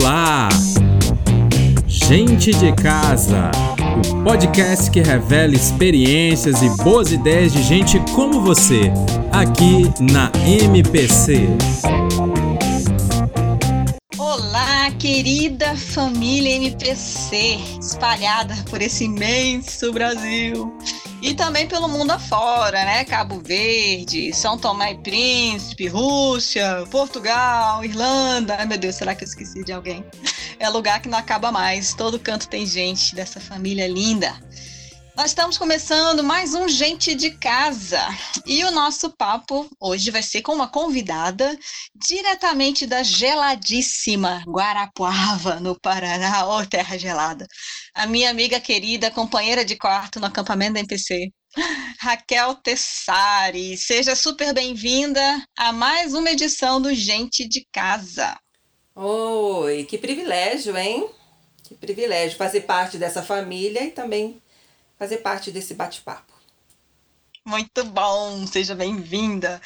Olá! Gente de Casa, o podcast que revela experiências e boas ideias de gente como você, aqui na MPC. Olá, querida família MPC, espalhada por esse imenso Brasil e também pelo mundo afora, né? Cabo Verde, São Tomé e Príncipe, Rússia, Portugal, Irlanda. Ai meu Deus, será que eu esqueci de alguém? É lugar que não acaba mais. Todo canto tem gente dessa família linda. Nós estamos começando mais um Gente de Casa e o nosso papo hoje vai ser com uma convidada diretamente da geladíssima Guarapuava, no Paraná, ô oh, terra gelada. A minha amiga querida, companheira de quarto no acampamento da MPC, Raquel Tessari. Seja super bem-vinda a mais uma edição do Gente de Casa. Oi, que privilégio, hein? Que privilégio fazer parte dessa família e também fazer parte desse bate-papo. Muito bom, seja bem-vinda.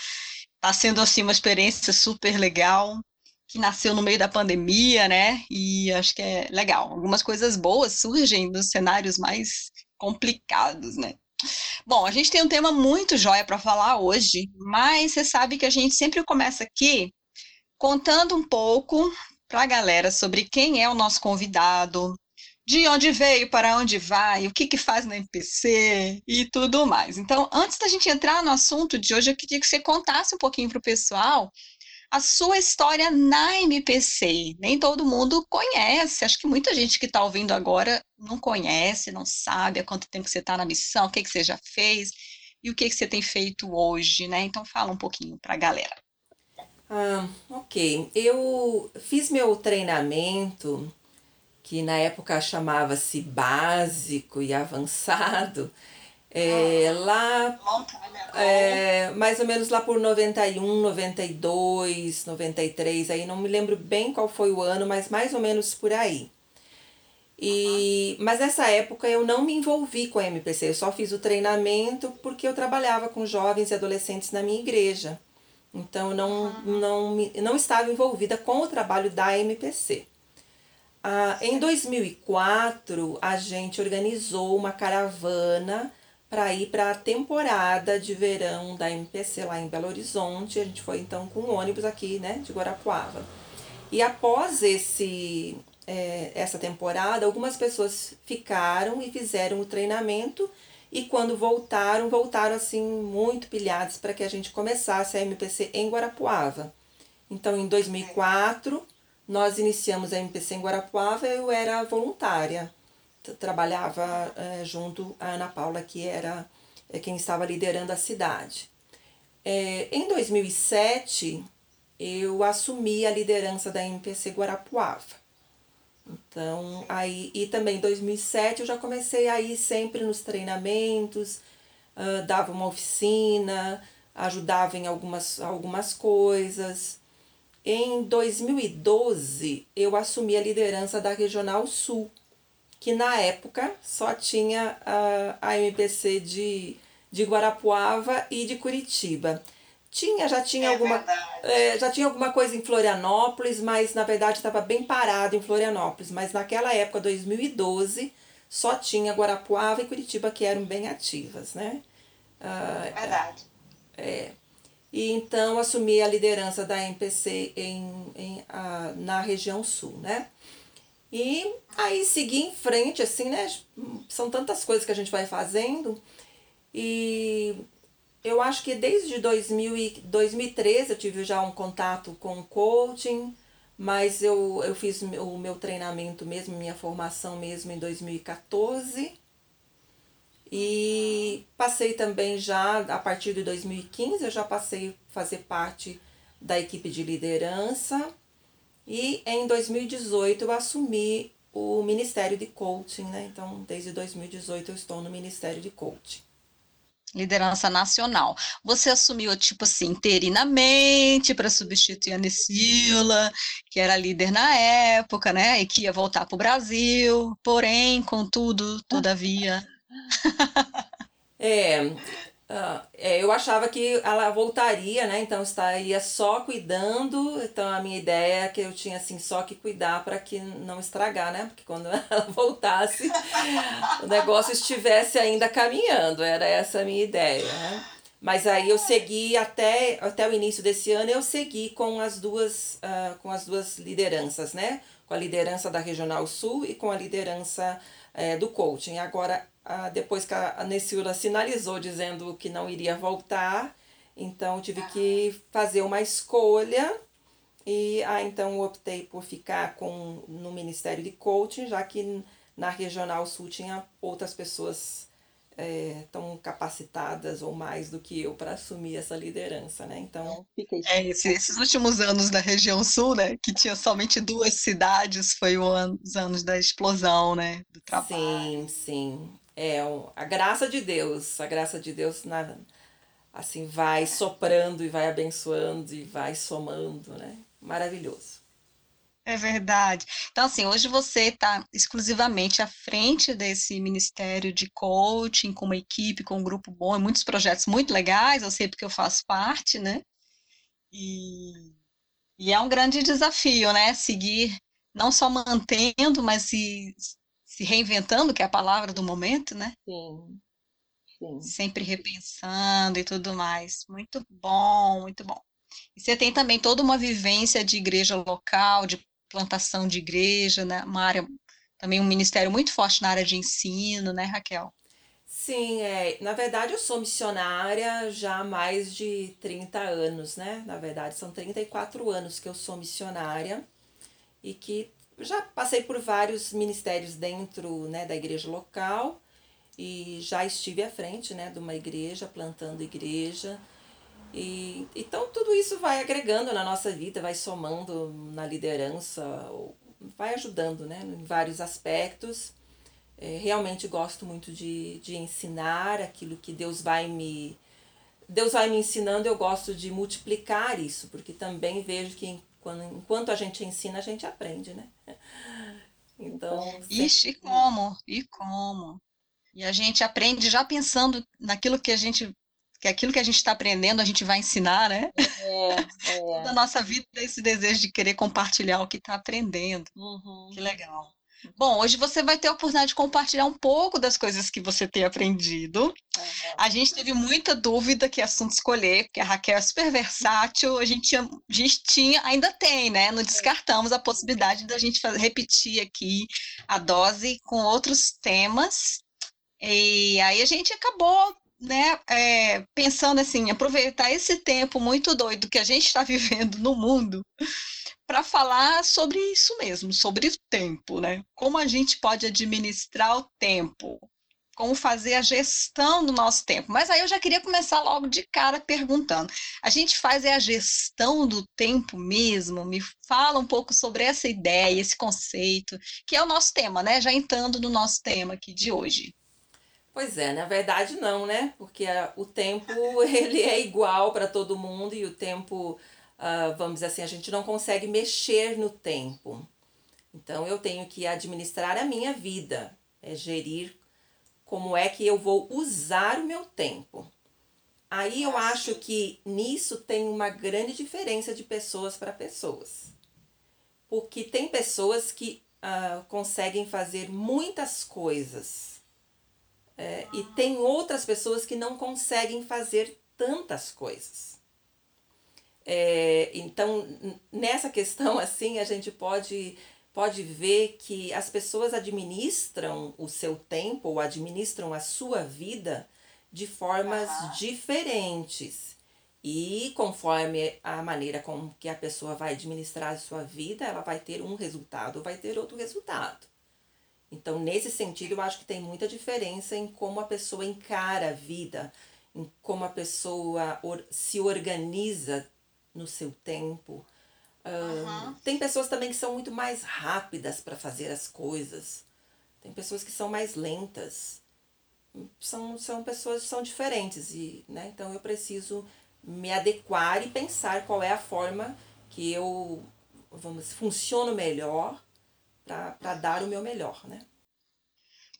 Está sendo assim uma experiência super legal, que nasceu no meio da pandemia, né? E acho que é legal. Algumas coisas boas surgem nos cenários mais complicados, né? Bom, a gente tem um tema muito jóia para falar hoje, mas você sabe que a gente sempre começa aqui contando um pouco para a galera sobre quem é o nosso convidado, de onde veio, para onde vai, o que, que faz na MPC e tudo mais. Então, antes da gente entrar no assunto de hoje, eu queria que você contasse um pouquinho para o pessoal a sua história na MPC. Nem todo mundo conhece, acho que muita gente que está ouvindo agora não conhece, não sabe há quanto tempo você está na missão, o que, que você já fez e o que, que você tem feito hoje, né? Então, fala um pouquinho para a galera. Ah, ok. Eu fiz meu treinamento que na época chamava-se básico e avançado, é, ah, lá, é, mais ou menos lá por 91, 92, 93, aí não me lembro bem qual foi o ano, mas mais ou menos por aí. E, mas nessa época eu não me envolvi com a MPC, eu só fiz o treinamento porque eu trabalhava com jovens e adolescentes na minha igreja. Então eu não, não, não estava envolvida com o trabalho da MPC. Ah, em 2004, a gente organizou uma caravana para ir para a temporada de verão da MPC lá em Belo Horizonte. A gente foi então com um ônibus aqui, né, de Guarapuava. E após esse é, essa temporada, algumas pessoas ficaram e fizeram o treinamento e quando voltaram, voltaram assim muito pilhados para que a gente começasse a MPC em Guarapuava. Então, em 2004, nós iniciamos a MPC em Guarapuava, eu era voluntária, trabalhava é, junto à Ana Paula, que era é, quem estava liderando a cidade. É, em 2007, eu assumi a liderança da MPC Guarapuava. Então, aí, e também em 2007 eu já comecei a ir sempre nos treinamentos, uh, dava uma oficina, ajudava em algumas, algumas coisas. Em 2012, eu assumi a liderança da Regional Sul, que na época só tinha a, a MPC de, de Guarapuava e de Curitiba. Tinha, já tinha é alguma. É, já tinha alguma coisa em Florianópolis, mas na verdade estava bem parado em Florianópolis. Mas naquela época, 2012, só tinha Guarapuava e Curitiba que eram bem ativas, né? Ah, verdade. É, e então assumi a liderança da MPC em, em, a, na região sul, né? E aí segui em frente, assim, né? São tantas coisas que a gente vai fazendo. E eu acho que desde 2000 e 2013 eu tive já um contato com coaching, mas eu, eu fiz o meu treinamento mesmo, minha formação mesmo em 2014. E passei também já, a partir de 2015, eu já passei a fazer parte da equipe de liderança. E em 2018 eu assumi o Ministério de Coaching, né? Então, desde 2018 eu estou no Ministério de Coaching. Liderança nacional. Você assumiu, tipo assim, interinamente para substituir a Nesila, que era líder na época, né? E que ia voltar para o Brasil. Porém, contudo, todavia, é, Uh, é, eu achava que ela voltaria, né? Então estaria só cuidando. Então a minha ideia é que eu tinha assim só que cuidar para que não estragar, né? Porque quando ela voltasse, o negócio estivesse ainda caminhando. Era essa a minha ideia, né? Mas aí eu segui até, até o início desse ano, eu segui com as duas uh, com as duas lideranças, né? Com a liderança da Regional Sul e com a liderança uh, do coaching. Agora ah, depois que a Nessiura sinalizou dizendo que não iria voltar, então tive que fazer uma escolha e ah, então optei por ficar com no Ministério de Coaching, já que na Regional Sul tinha outras pessoas é, tão capacitadas ou mais do que eu para assumir essa liderança, né? Então, fiquei. É, esse, esses últimos anos da região sul, né? Que tinha somente duas cidades, foi o ano, os anos da explosão, né? Do trabalho. Sim, sim. É a graça de Deus, a graça de Deus na, assim vai soprando e vai abençoando e vai somando, né? Maravilhoso. É verdade. Então, assim, hoje você está exclusivamente à frente desse ministério de coaching, com uma equipe, com um grupo bom, muitos projetos muito legais, eu sei porque eu faço parte, né? E, e é um grande desafio, né? Seguir, não só mantendo, mas se se reinventando, que é a palavra do momento, né? Sim. Sim. Sempre repensando e tudo mais. Muito bom, muito bom. E você tem também toda uma vivência de igreja local, de plantação de igreja, né? Uma área, também um ministério muito forte na área de ensino, né, Raquel? Sim, é, na verdade eu sou missionária já há mais de 30 anos, né? Na verdade, são 34 anos que eu sou missionária e que já passei por vários ministérios dentro né, da igreja local e já estive à frente né, de uma igreja, plantando igreja. E, então tudo isso vai agregando na nossa vida, vai somando na liderança, vai ajudando né, em vários aspectos. É, realmente gosto muito de, de ensinar aquilo que Deus vai me. Deus vai me ensinando, eu gosto de multiplicar isso, porque também vejo que quando, enquanto a gente ensina, a gente aprende, né? Então. Ixi, e como? E como? E a gente aprende já pensando naquilo que a gente que aquilo que a gente está aprendendo a gente vai ensinar, né? É, é. Toda a nossa vida esse desejo de querer compartilhar o que está aprendendo. Uhum. Que legal. Bom, hoje você vai ter a oportunidade de compartilhar um pouco das coisas que você tem aprendido. Uhum. A gente teve muita dúvida que assunto escolher, porque a Raquel é super versátil, a gente tinha, a gente tinha ainda tem, né? Não descartamos a possibilidade da gente fazer, repetir aqui a dose com outros temas. E aí a gente acabou né, é, pensando assim, aproveitar esse tempo muito doido que a gente está vivendo no mundo para falar sobre isso mesmo, sobre o tempo, né? Como a gente pode administrar o tempo, como fazer a gestão do nosso tempo. Mas aí eu já queria começar logo de cara perguntando: a gente faz é a gestão do tempo mesmo? Me fala um pouco sobre essa ideia, esse conceito, que é o nosso tema, né? Já entrando no nosso tema aqui de hoje. Pois é, na verdade não, né? Porque o tempo ele é igual para todo mundo e o tempo uh, vamos dizer assim, a gente não consegue mexer no tempo. Então eu tenho que administrar a minha vida, é gerir como é que eu vou usar o meu tempo. Aí eu acho que nisso tem uma grande diferença de pessoas para pessoas. Porque tem pessoas que uh, conseguem fazer muitas coisas. É, e tem outras pessoas que não conseguem fazer tantas coisas. É, então, nessa questão, assim, a gente pode, pode ver que as pessoas administram o seu tempo ou administram a sua vida de formas uhum. diferentes. E conforme a maneira com que a pessoa vai administrar a sua vida, ela vai ter um resultado, vai ter outro resultado. Então, nesse sentido, eu acho que tem muita diferença em como a pessoa encara a vida, em como a pessoa se organiza no seu tempo. uhum. Tem pessoas também que são muito mais rápidas para fazer as coisas. Tem pessoas que são mais lentas. São, são pessoas que são diferentes. E, né, então eu preciso me adequar e pensar qual é a forma que eu vamos funciono melhor para dar o meu melhor, né?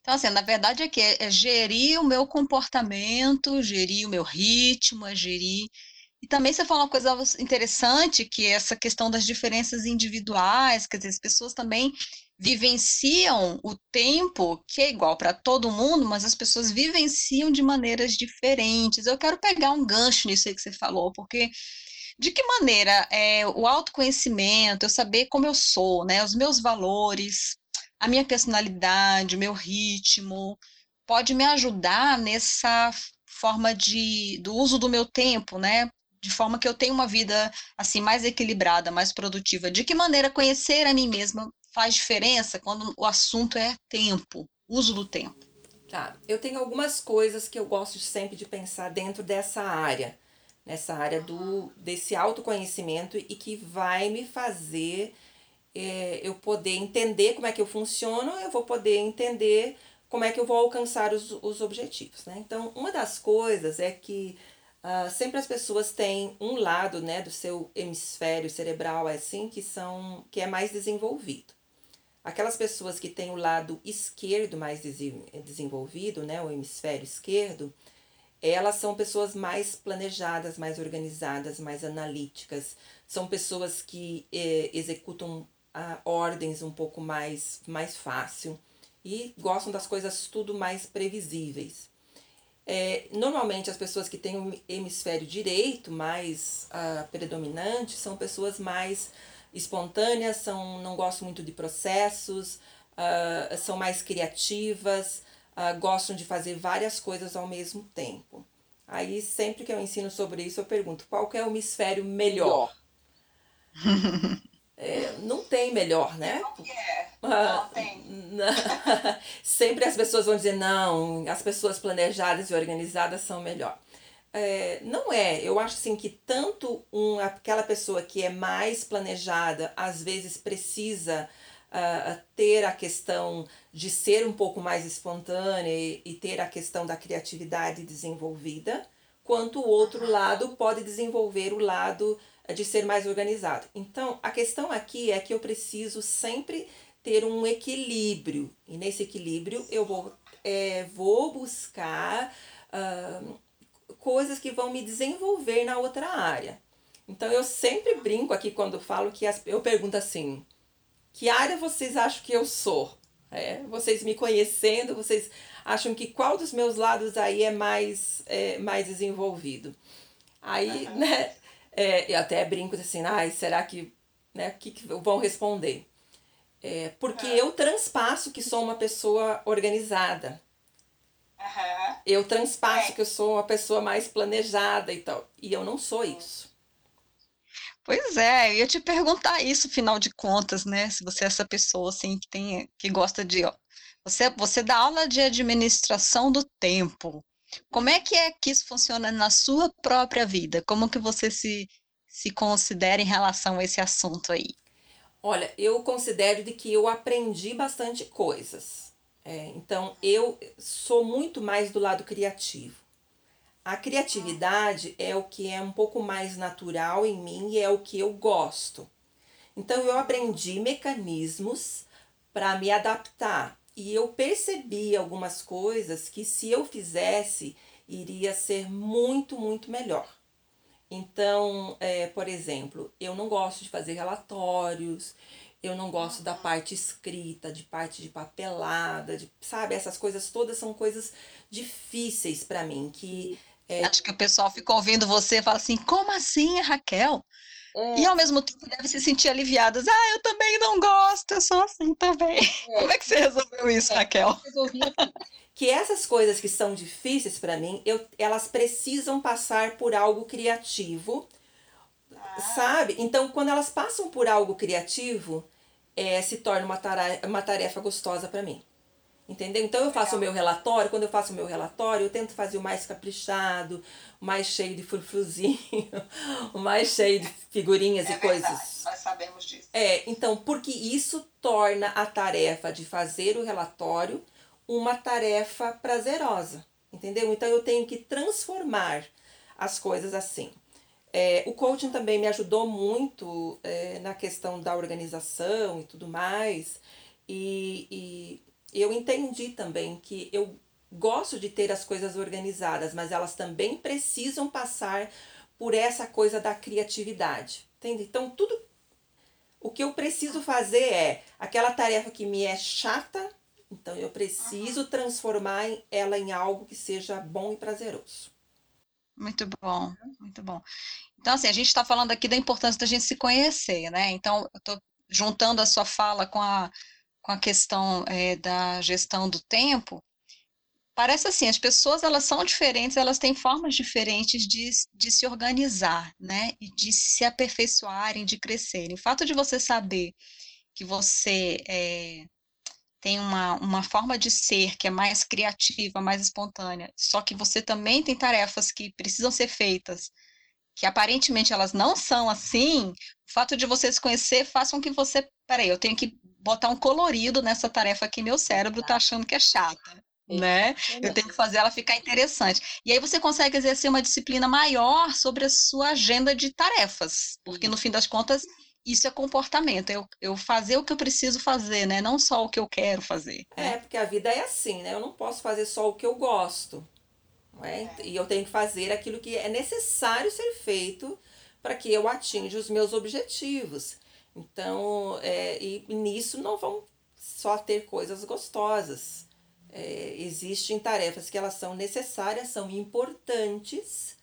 Então, assim, na verdade é que é, é gerir o meu comportamento, gerir o meu ritmo, é gerir. E também você falou uma coisa interessante, que é essa questão das diferenças individuais, quer dizer, as pessoas também vivenciam o tempo, que é igual para todo mundo, mas as pessoas vivenciam de maneiras diferentes. Eu quero pegar um gancho nisso aí que você falou, porque de que maneira é, o autoconhecimento, eu saber como eu sou, né, os meus valores, a minha personalidade, o meu ritmo, pode me ajudar nessa forma de do uso do meu tempo, né? De forma que eu tenha uma vida assim mais equilibrada, mais produtiva. De que maneira conhecer a mim mesma faz diferença quando o assunto é tempo, uso do tempo? Tá, eu tenho algumas coisas que eu gosto sempre de pensar dentro dessa área, nessa área do desse autoconhecimento e que vai me fazer é, eu poder entender como é que eu funciono, eu vou poder entender como é que eu vou alcançar os, os objetivos, né? Então, uma das coisas é que uh, sempre as pessoas têm um lado, né, do seu hemisfério cerebral, é assim, que são, que é mais desenvolvido. Aquelas pessoas que têm o lado esquerdo mais desenvolvido, né, o hemisfério esquerdo, elas são pessoas mais planejadas, mais organizadas, mais analíticas. São pessoas que eh, executam a ordens um pouco mais, mais fácil e gostam das coisas tudo mais previsíveis. É, normalmente as pessoas que têm o hemisfério direito mais uh, predominante são pessoas mais espontâneas, são, não gostam muito de processos, uh, são mais criativas, uh, gostam de fazer várias coisas ao mesmo tempo. Aí sempre que eu ensino sobre isso eu pergunto qual é o hemisfério melhor. É, não tem melhor, né? Não é. Não tem. Sempre as pessoas vão dizer, não, as pessoas planejadas e organizadas são melhor. É, não é. Eu acho assim que tanto um, aquela pessoa que é mais planejada, às vezes precisa uh, ter a questão de ser um pouco mais espontânea e, e ter a questão da criatividade desenvolvida, quanto o outro lado pode desenvolver o lado de ser mais organizado. Então, a questão aqui é que eu preciso sempre ter um equilíbrio, e nesse equilíbrio eu vou, é, vou buscar uh, coisas que vão me desenvolver na outra área. Então, eu sempre brinco aqui quando falo que as, eu pergunto assim: que área vocês acham que eu sou? É, vocês me conhecendo, vocês acham que qual dos meus lados aí é mais, é, mais desenvolvido? Aí, né? É, eu até brinco assim, ai, será que, né, que, que vão responder? É, porque uhum. eu transpasso que sou uma pessoa organizada. Uhum. Eu transpasso é. que eu sou uma pessoa mais planejada e tal. E eu não sou isso. Pois é, eu ia te perguntar isso, final de contas, né? Se você é essa pessoa assim que tem, que gosta de, ó, você, você dá aula de administração do tempo. Como é que é que isso funciona na sua própria vida? Como que você se, se considera em relação a esse assunto aí? Olha, eu considero de que eu aprendi bastante coisas. É, então, eu sou muito mais do lado criativo. A criatividade é o que é um pouco mais natural em mim e é o que eu gosto. Então, eu aprendi mecanismos para me adaptar e eu percebi algumas coisas que se eu fizesse iria ser muito, muito melhor. Então, é, por exemplo, eu não gosto de fazer relatórios, eu não gosto da parte escrita, de parte de papelada, de, sabe? Essas coisas todas são coisas difíceis para mim. Que é... Acho que o pessoal fica ouvindo você e fala assim: como assim, Raquel? É. E ao mesmo tempo deve se sentir aliviadas. Ah, eu também não gosto, eu sou assim também. É. Como é que você resolveu isso, é, Raquel? resolvi que essas coisas que são difíceis para mim, eu, elas precisam passar por algo criativo, ah. sabe? Então, quando elas passam por algo criativo, é, se torna uma tarefa, uma tarefa gostosa para mim. Entendeu? Então eu faço o meu relatório, quando eu faço o meu relatório, eu tento fazer o mais caprichado, o mais cheio de frufruzinho, o mais cheio de figurinhas é e verdade, coisas. Nós sabemos disso. É, então, porque isso torna a tarefa de fazer o relatório uma tarefa prazerosa. Entendeu? Então eu tenho que transformar as coisas assim. É, o coaching também me ajudou muito é, na questão da organização e tudo mais. E, e eu entendi também que eu gosto de ter as coisas organizadas, mas elas também precisam passar por essa coisa da criatividade. Entende? Então, tudo o que eu preciso fazer é aquela tarefa que me é chata, então eu preciso transformar ela em algo que seja bom e prazeroso. Muito bom, muito bom. Então, assim, a gente está falando aqui da importância da gente se conhecer, né? Então, eu estou juntando a sua fala com a, com a questão é, da gestão do tempo. Parece assim, as pessoas elas são diferentes, elas têm formas diferentes de, de se organizar, né? E de se aperfeiçoarem, de crescerem. O fato de você saber que você é, tem uma, uma forma de ser que é mais criativa, mais espontânea, só que você também tem tarefas que precisam ser feitas, que aparentemente elas não são assim, o fato de você se conhecer faz com que você, peraí, eu tenho que botar um colorido nessa tarefa que meu cérebro está achando que é chata né? Eu tenho que fazer ela ficar interessante. E aí você consegue exercer uma disciplina maior sobre a sua agenda de tarefas, porque no fim das contas isso é comportamento, eu, eu fazer o que eu preciso fazer, né? Não só o que eu quero fazer. Né? É, porque a vida é assim, né? Eu não posso fazer só o que eu gosto. É? é. E eu tenho que fazer aquilo que é necessário ser feito para que eu atinja os meus objetivos. Então, é, e nisso não vão só ter coisas gostosas é, existem tarefas que elas são necessárias, são importantes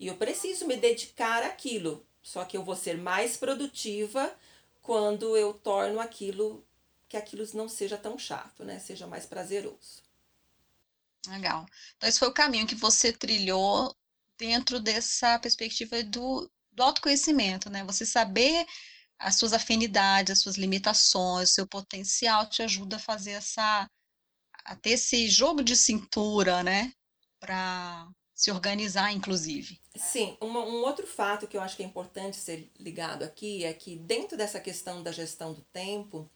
e eu preciso me dedicar àquilo. Só que eu vou ser mais produtiva quando eu torno aquilo que aquilo não seja tão chato, né? Seja mais prazeroso. Legal. Então esse foi o caminho que você trilhou dentro dessa perspectiva do, do autoconhecimento, né? Você saber as suas afinidades, as suas limitações, o seu potencial te ajuda a fazer essa a ter esse jogo de cintura, né? Para se organizar, inclusive. Sim, uma, um outro fato que eu acho que é importante ser ligado aqui é que dentro dessa questão da gestão do tempo,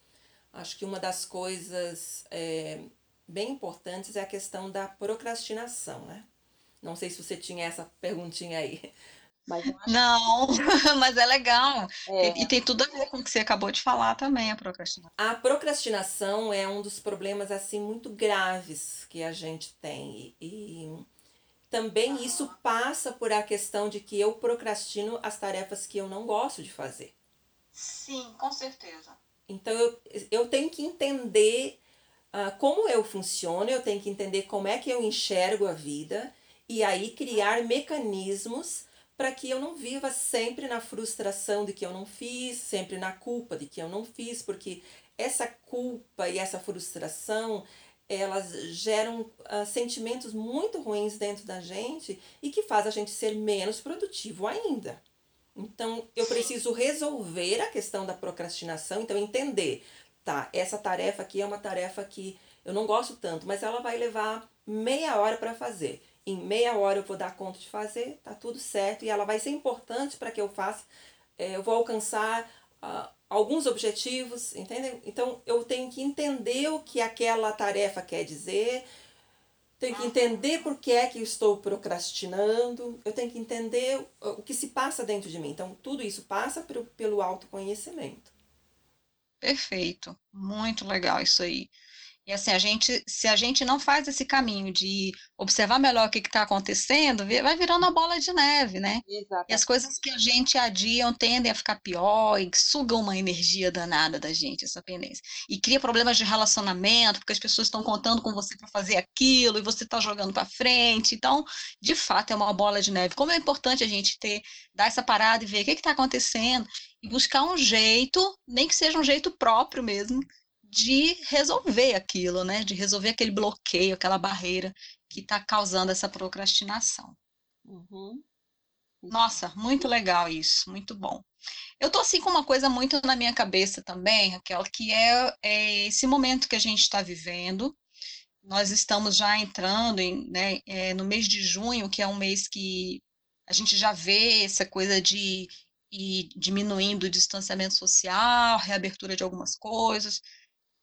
acho que uma das coisas é, bem importantes é a questão da procrastinação, né? Não sei se você tinha essa perguntinha aí. Mas não, mas é legal. É. E, tem tudo a ver com o que você acabou de falar também, a procrastinação. A procrastinação é um dos problemas assim muito graves que a gente tem. E, e também ah. isso passa por a questão de que eu procrastino as tarefas que eu não gosto de fazer. Sim, com certeza. Então eu, eu tenho que entender uh, como eu funciono, eu tenho que entender como é que eu enxergo a vida e aí criar mecanismos para que eu não viva sempre na frustração de que eu não fiz, sempre na culpa de que eu não fiz, porque essa culpa e essa frustração elas geram uh, sentimentos muito ruins dentro da gente e que faz a gente ser menos produtivo ainda. Então, eu preciso resolver a questão da procrastinação, então entender, tá, essa tarefa aqui é uma tarefa que eu não gosto tanto, mas ela vai levar meia hora para fazer em meia hora eu vou dar conta de fazer, tá tudo certo, e ela vai ser importante para que eu faça, é, eu vou alcançar uh, alguns objetivos, entendeu? Então eu tenho que entender o que aquela tarefa quer dizer, tenho que entender por que é que eu estou procrastinando, eu tenho que entender o que se passa dentro de mim. Então tudo isso passa pelo, pelo autoconhecimento. Perfeito, muito legal isso aí. E assim, a gente, se a gente não faz esse caminho de observar melhor o que está acontecendo, vai virando uma bola de neve, né? Exatamente. E as coisas que a gente adiam tendem a ficar pior e sugam uma energia danada da gente, essa pendência. E cria problemas de relacionamento, porque as pessoas estão contando com você para fazer aquilo e você está jogando para frente. Então, de fato, é uma bola de neve. Como é importante a gente ter, dar essa parada e ver o que está acontecendo e buscar um jeito, nem que seja um jeito próprio mesmo, de resolver aquilo, né? De resolver aquele bloqueio, aquela barreira que está causando essa procrastinação. Uhum. Nossa, muito legal isso, muito bom. Eu tô assim com uma coisa muito na minha cabeça também, Raquel, que é, é esse momento que a gente está vivendo. Nós estamos já entrando em, né, é, no mês de junho, que é um mês que a gente já vê essa coisa de ir diminuindo o distanciamento social, reabertura de algumas coisas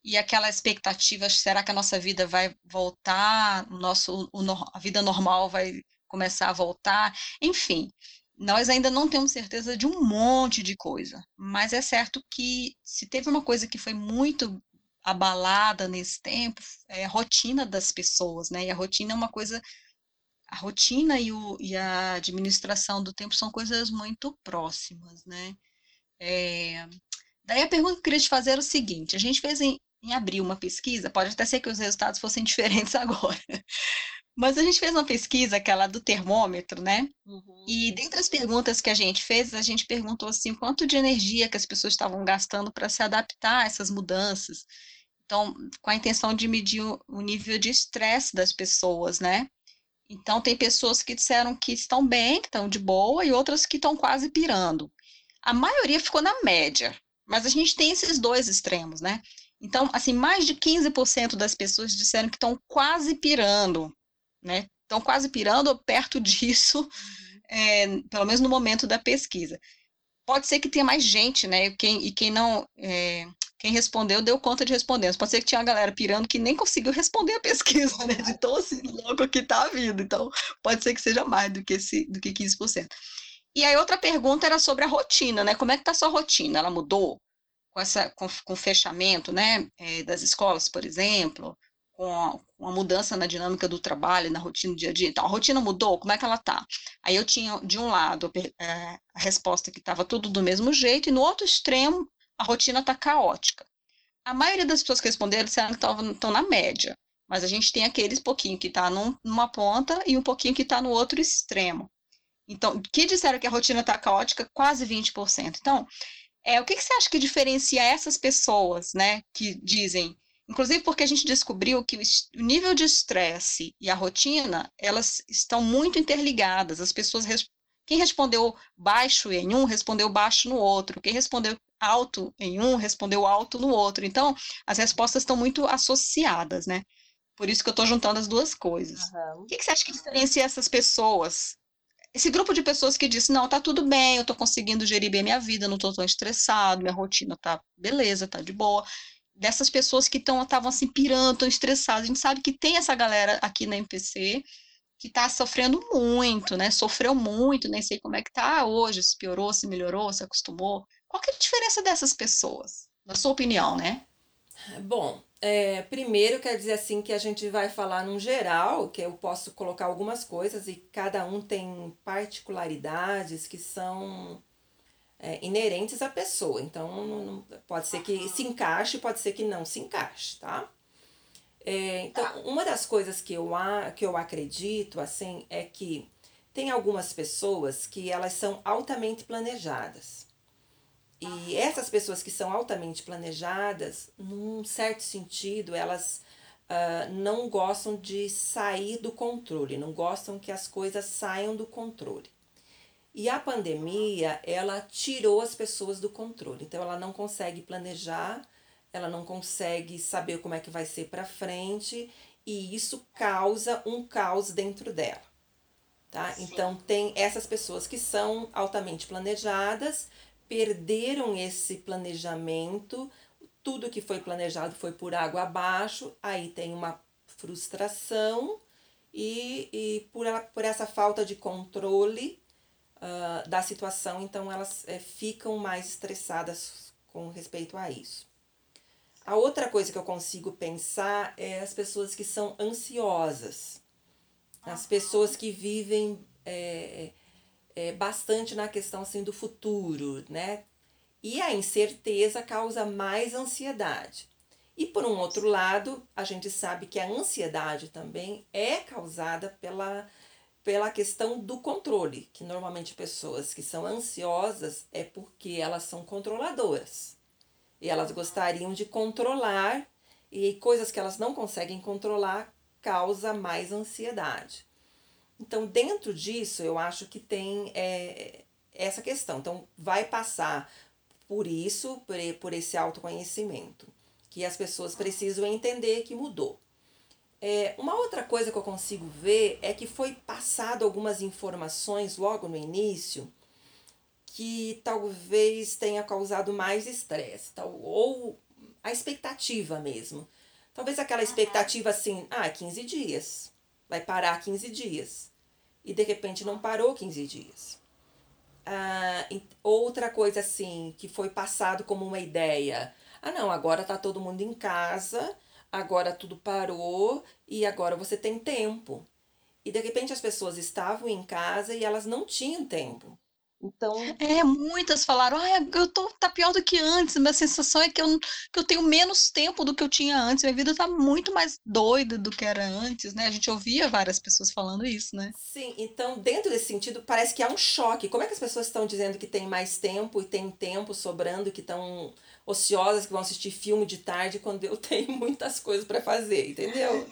e aquela expectativa, será que a nossa vida vai voltar, o nosso, o, a vida normal vai começar a voltar? Enfim, nós ainda não temos certeza de um monte de coisa, mas é certo que se teve uma coisa que foi muito abalada nesse tempo é a rotina das pessoas, né? E a rotina é uma coisa a rotina e, o, e a administração do tempo são coisas muito próximas, né? É, daí a pergunta que eu queria te fazer era o seguinte: a gente fez em, em abril uma pesquisa, pode até ser que os resultados fossem diferentes agora, mas a gente fez uma pesquisa, aquela do termômetro, né? Uhum. E dentre as perguntas que a gente fez, a gente perguntou assim, quanto de energia que as pessoas estavam gastando para se adaptar a essas mudanças. Então, com a intenção de medir o, o nível de estresse das pessoas, né? Então, tem pessoas que disseram que estão bem, que estão de boa, e outras que estão quase pirando. A maioria ficou na média, mas a gente tem esses dois extremos, né? Então, assim, mais de 15% das pessoas disseram que estão quase pirando, né? Estão quase pirando ou perto disso, uhum. é, pelo menos no momento da pesquisa. Pode ser que tenha mais gente, né? Quem, e quem não. É, quem respondeu deu conta de responder. Mas pode ser que tinha uma galera pirando que nem conseguiu responder a pesquisa, né? De tão assim louco que tá a vida. Então, pode ser que seja mais do que, esse, do que 15%. E aí, outra pergunta era sobre a rotina, né? Como é que tá a sua rotina? Ela mudou? Com, essa, com, com o fechamento, né? É, das escolas, por exemplo, com a, a, mudança na dinâmica do trabalho, na rotina do dia a dia. Então, a rotina mudou? Como é que ela tá? Aí eu tinha, de um lado, é, a resposta que estava tudo do mesmo jeito, e no outro extremo, a rotina está caótica. A maioria das pessoas que responderam disseram que estão na média, mas a gente tem aqueles pouquinho que está num, numa ponta e um pouquinho que está no outro extremo. Então, que disseram que a rotina está caótica, quase 20%. Então, é, o que, que você acha que diferencia essas pessoas, né, que dizem, inclusive porque a gente descobriu que o, nível de estresse e a rotina, elas estão muito interligadas. As pessoas, quem respondeu baixo em um, respondeu baixo no outro. Quem respondeu alto em um, respondeu alto no outro. Então, as respostas estão muito associadas, né? Por isso que eu estou juntando as duas coisas. Uhum. O que, que, você acha que diferencia essas pessoas? Esse grupo de pessoas que disse, não, tá tudo bem, eu estou conseguindo gerir bem minha vida, não estou tão estressado, minha rotina tá beleza, tá de boa. Dessas pessoas que estavam assim pirando, tão estressadas. A gente sabe que tem essa galera aqui na MPC que está sofrendo muito, né? Sofreu muito, nem sei como é que tá hoje, se piorou, se melhorou, se acostumou. Qual que é a diferença dessas pessoas, na sua opinião, né? Bom, é, primeiro quer dizer assim que a gente vai falar num geral, que eu posso colocar algumas coisas e cada um tem particularidades que são é, inerentes à pessoa. Então, não, não, pode ser que se encaixe, pode ser que não se encaixe, tá? É, então, tá. uma das coisas que eu, que eu acredito, assim, é que tem algumas pessoas que elas são altamente planejadas. E essas pessoas que são altamente planejadas, num certo sentido, elas uh, não gostam de sair do controle, não gostam que as coisas saiam do controle. E a pandemia, ela tirou as pessoas do controle. Então, ela não consegue planejar, ela não consegue saber como é que vai ser para frente, e isso causa um caos dentro dela. Tá? Então, tem essas pessoas que são altamente planejadas perderam esse planejamento, tudo que foi planejado foi por água abaixo, aí tem uma frustração e, e por, ela, por essa falta de controle uh, da situação, então elas é, ficam mais estressadas com respeito a isso. A outra coisa que eu consigo pensar é as pessoas que são ansiosas, as pessoas que vivem é, é, bastante na questão assim, do futuro, né? E a incerteza causa mais ansiedade. E por um outro lado, a gente sabe que a ansiedade também é causada pela, pela questão do controle, que normalmente pessoas que são ansiosas é porque elas são controladoras. E elas gostariam de controlar e coisas que elas não conseguem controlar causa mais ansiedade. Então, dentro disso, eu acho que tem é, essa questão. Então, vai passar por isso, por, por esse autoconhecimento, que as pessoas precisam entender que mudou. É, uma outra coisa que eu consigo ver é que foi passado algumas informações logo no início que talvez tenha causado mais estresse, ou a expectativa mesmo. Talvez aquela expectativa assim, ah, 15 dias vai parar 15 dias. E de repente não parou 15 dias. Ah, outra coisa assim, que foi passado como uma ideia. Ah, não, agora tá todo mundo em casa, agora tudo parou e agora você tem tempo. E de repente as pessoas estavam em casa e elas não tinham tempo. Então. É, muitas falaram, ah, eu tô, tá pior do que antes. Minha sensação é que eu, que eu tenho menos tempo do que eu tinha antes. Minha vida tá muito mais doida do que era antes, né? A gente ouvia várias pessoas falando isso, né? Sim, então, dentro desse sentido, parece que há um choque. Como é que as pessoas estão dizendo que tem mais tempo e tem tempo sobrando, que estão ociosas, que vão assistir filme de tarde, quando eu tenho muitas coisas para fazer, entendeu?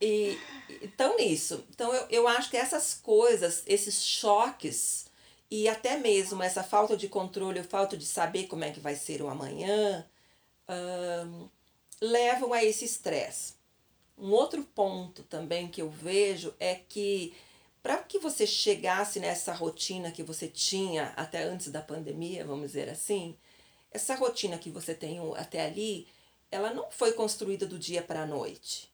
E então nisso. Então eu, eu acho que essas coisas, esses choques e até mesmo essa falta de controle, falta de saber como é que vai ser o amanhã, levam a esse estresse. Um outro ponto também que eu vejo é que para que você chegasse nessa rotina que você tinha até antes da pandemia, vamos dizer assim, essa rotina que você tem até ali, ela não foi construída do dia para a noite.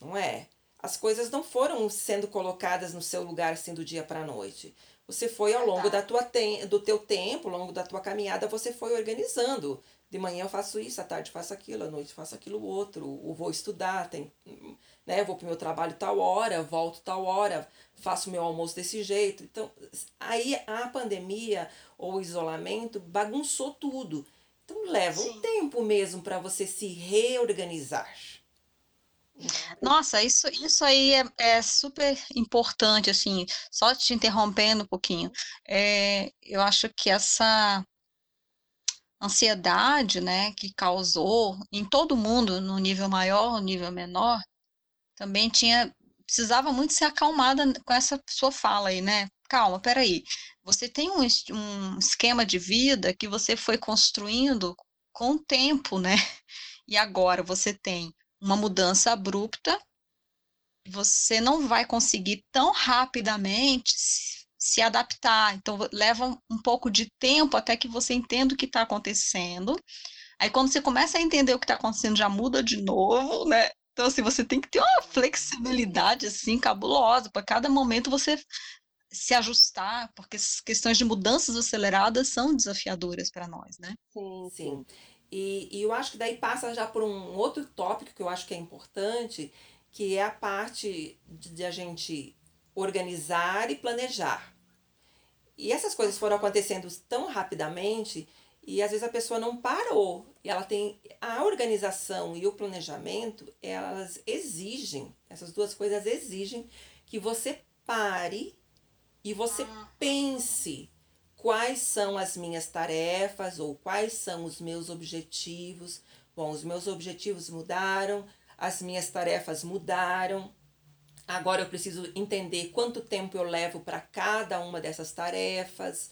Não é? As coisas não foram sendo colocadas no seu lugar assim do dia para a noite. Você foi ao longo da tua te do teu tempo, ao longo da tua caminhada, você foi organizando. De manhã eu faço isso, à tarde faço aquilo, à noite faço aquilo outro, ou vou estudar, tem, né, vou para o meu trabalho tal hora, volto tal hora, faço meu almoço desse jeito. Então, aí a pandemia ou o isolamento bagunçou tudo. Então leva Sim. um tempo mesmo para você se reorganizar. Nossa, isso, isso aí é, é super importante, assim, só te interrompendo um pouquinho. É, eu acho que essa ansiedade, né, que causou em todo mundo, no nível maior, no nível menor, também tinha, precisava muito ser acalmada com essa sua fala aí, né? Calma, peraí. Você tem um, um esquema de vida que você foi construindo com o tempo, né? E agora você tem uma mudança abrupta, você não vai conseguir tão rapidamente se adaptar. Então, leva um pouco de tempo até que você entenda o que está acontecendo. Aí, quando você começa a entender o que está acontecendo, já muda de novo, né? Então, assim, você tem que ter uma flexibilidade, assim, cabulosa. Para cada momento você se ajustar, porque as questões de mudanças aceleradas são desafiadoras para nós, né? Sim, sim. E, e eu acho que daí passa já por um outro tópico que eu acho que é importante, que é a parte de, de a gente organizar e planejar. E essas coisas foram acontecendo tão rapidamente e às vezes a pessoa não parou. E ela tem a organização e o planejamento, elas exigem, essas duas coisas exigem que você pare e você ah. pense quais são as minhas tarefas ou quais são os meus objetivos. Bom, os meus objetivos mudaram, as minhas tarefas mudaram. Agora eu preciso entender quanto tempo eu levo para cada uma dessas tarefas.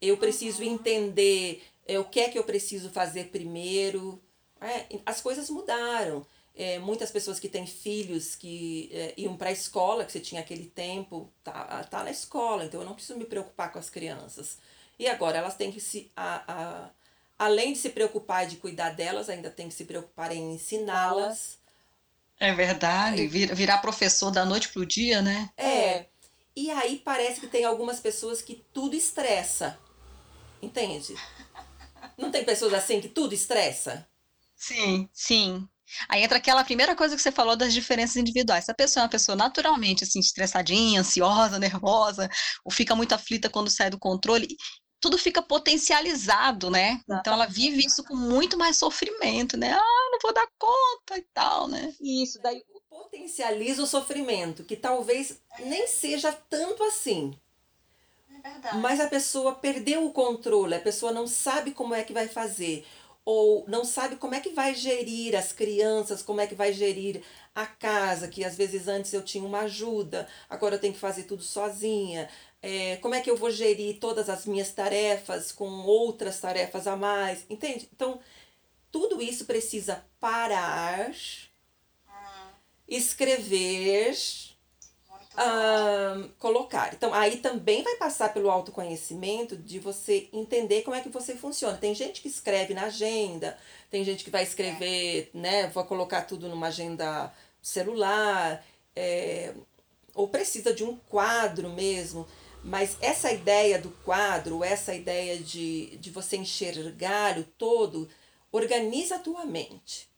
Eu preciso entender é, o que é que eu preciso fazer primeiro. É, as coisas mudaram. É, muitas pessoas que têm filhos que é, iam para a escola, que você tinha aquele tempo, tá, tá na escola, então eu não preciso me preocupar com as crianças. E agora elas têm que se. A, a, além de se preocupar de cuidar delas, ainda tem que se preocupar em ensiná-las. É verdade, vir, virar professor da noite pro dia, né? É. E aí parece que tem algumas pessoas que tudo estressa. Entende? Não tem pessoas assim que tudo estressa? Sim, sim. Aí entra aquela primeira coisa que você falou das diferenças individuais. Se a pessoa é uma pessoa naturalmente assim, estressadinha, ansiosa, nervosa, ou fica muito aflita quando sai do controle, tudo fica potencializado, né? Então ela vive isso com muito mais sofrimento, né? Ah, não vou dar conta e tal, né? Isso, daí potencializa o sofrimento, que talvez nem seja tanto assim. É verdade. Mas a pessoa perdeu o controle, a pessoa não sabe como é que vai fazer ou não sabe como é que vai gerir as crianças, como é que vai gerir a casa, que às vezes antes eu tinha uma ajuda, agora eu tenho que fazer tudo sozinha. É, como é que eu vou gerir todas as minhas tarefas com outras tarefas a mais? Entende? Então, tudo isso precisa parar, hum. escrever colocar. Então, aí também vai passar pelo autoconhecimento de você entender como é que você funciona. Tem gente que escreve na agenda, tem gente que vai escrever, é. né? Vou colocar tudo numa agenda celular, é, ou precisa de um quadro mesmo. Mas essa ideia do quadro, essa ideia de, de você enxergar o todo, organiza a tua mente.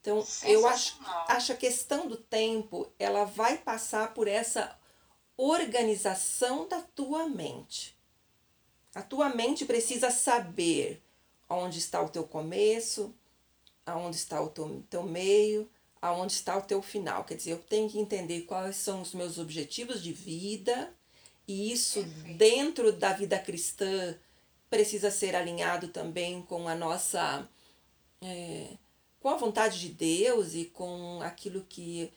Então, eu acho, acho a questão do tempo, ela vai passar por essa organização da tua mente. A tua mente precisa saber onde está o teu começo, aonde está o teu, teu meio, aonde está o teu final. Quer dizer, eu tenho que entender quais são os meus objetivos de vida, e isso dentro da vida cristã precisa ser alinhado também com a nossa. É, com a vontade de Deus e com aquilo que,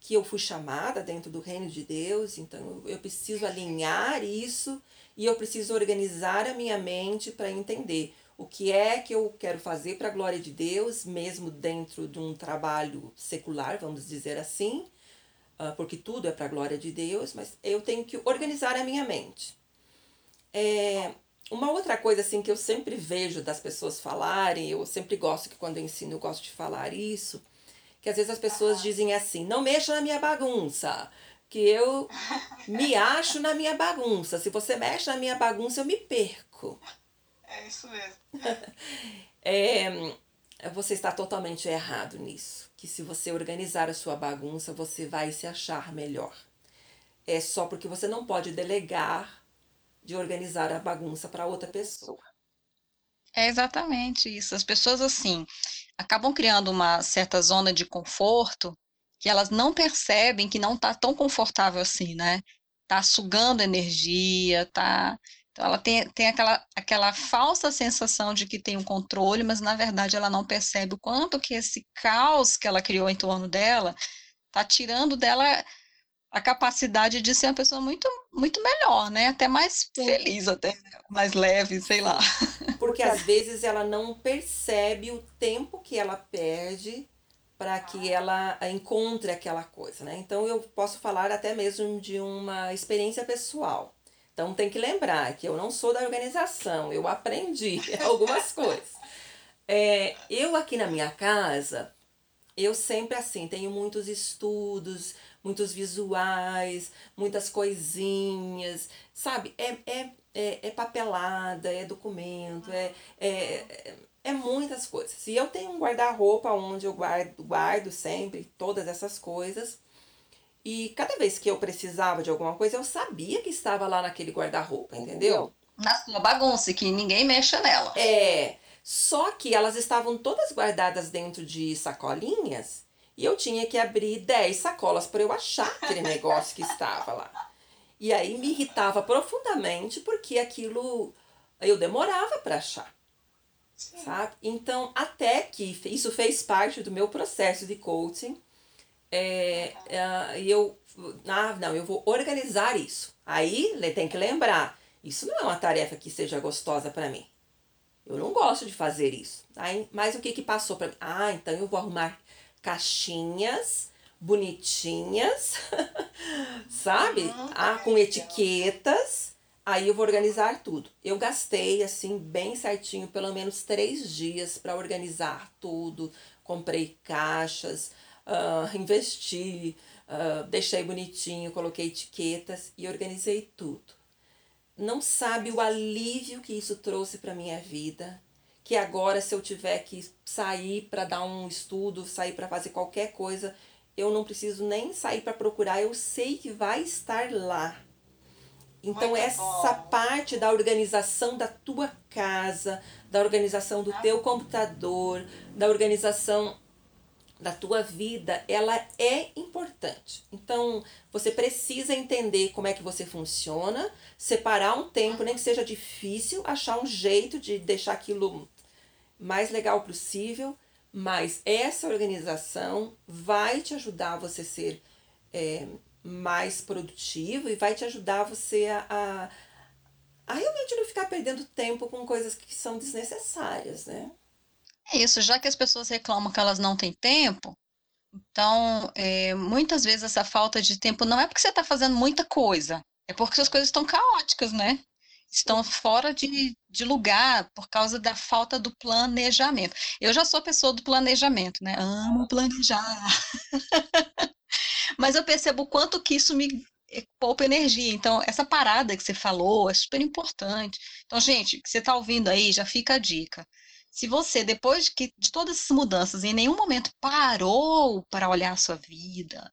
que eu fui chamada dentro do reino de Deus. Então eu preciso alinhar isso e eu preciso organizar a minha mente para entender o que é que eu quero fazer para a glória de Deus, mesmo dentro de um trabalho secular, vamos dizer assim, ah, porque tudo é para a glória de Deus, mas eu tenho que organizar a minha mente. É, uma outra coisa assim que eu sempre vejo das pessoas falarem, eu sempre gosto que quando eu ensino eu gosto de falar isso, que às vezes as pessoas dizem assim: "Não mexa na minha bagunça", que eu me acho na minha bagunça. Se você mexe na minha bagunça, eu me perco. É isso mesmo. é, você está totalmente errado nisso. Que se você organizar a sua bagunça, você vai se achar melhor. É só porque você não pode delegar de organizar a bagunça para outra pessoa. É exatamente isso. As pessoas, assim, acabam criando uma certa zona de conforto que elas não percebem que não está tão confortável assim, né? Tá sugando energia, tá. Então ela tem, tem aquela, aquela falsa sensação de que tem um controle, mas na verdade ela não percebe o quanto que esse caos que ela criou em torno dela tá tirando dela a capacidade de ser uma pessoa muito, muito melhor, né? Até mais feliz, até mais leve, sei lá. Porque às vezes ela não percebe o tempo que ela perde para que ela encontre aquela coisa, né? Então eu posso falar até mesmo de uma experiência pessoal. Então tem que lembrar que eu não sou da organização, eu aprendi algumas coisas. É, eu aqui na minha casa, eu sempre assim, tenho muitos estudos, muitos visuais, muitas coisinhas, sabe? É, é, é, é papelada, é documento, é, é, é muitas coisas. E eu tenho um guarda-roupa onde eu guardo, guardo sempre todas essas coisas. E cada vez que eu precisava de alguma coisa, eu sabia que estava lá naquele guarda-roupa, entendeu? Na sua bagunça, que ninguém mexa nela. É. Só que elas estavam todas guardadas dentro de sacolinhas e eu tinha que abrir 10 sacolas para eu achar aquele negócio que estava lá. E aí me irritava profundamente porque aquilo eu demorava para achar. Sabe? Então, até que isso fez parte do meu processo de coaching, é, é, eu, ah, não, eu vou organizar isso. Aí tem que lembrar, isso não é uma tarefa que seja gostosa para mim. Eu não gosto de fazer isso. Aí, mas o que que passou para mim? Ah, então eu vou arrumar caixinhas bonitinhas, sabe? Uhum. Ah, com etiquetas. Aí eu vou organizar tudo. Eu gastei assim bem certinho, pelo menos três dias para organizar tudo. Comprei caixas, uh, investi, uh, deixei bonitinho, coloquei etiquetas e organizei tudo. Não sabe o alívio que isso trouxe para minha vida que agora se eu tiver que sair para dar um estudo, sair para fazer qualquer coisa, eu não preciso nem sair para procurar, eu sei que vai estar lá. Então Muito essa bom. parte da organização da tua casa, da organização do teu computador, da organização da tua vida, ela é importante. Então, você precisa entender como é que você funciona, separar um tempo, nem que seja difícil, achar um jeito de deixar aquilo mais legal possível, mas essa organização vai te ajudar a você ser é, mais produtivo e vai te ajudar você a, a, a realmente não ficar perdendo tempo com coisas que são desnecessárias, né? É isso, já que as pessoas reclamam que elas não têm tempo, então, é, muitas vezes essa falta de tempo não é porque você está fazendo muita coisa, é porque as coisas estão caóticas, né? Estão fora de, de lugar por causa da falta do planejamento. Eu já sou pessoa do planejamento, né? Amo planejar. Mas eu percebo o quanto que isso me poupa energia. Então, essa parada que você falou é super importante. Então, gente, que você está ouvindo aí, já fica a dica. Se você, depois de, que, de todas essas mudanças, em nenhum momento parou para olhar a sua vida,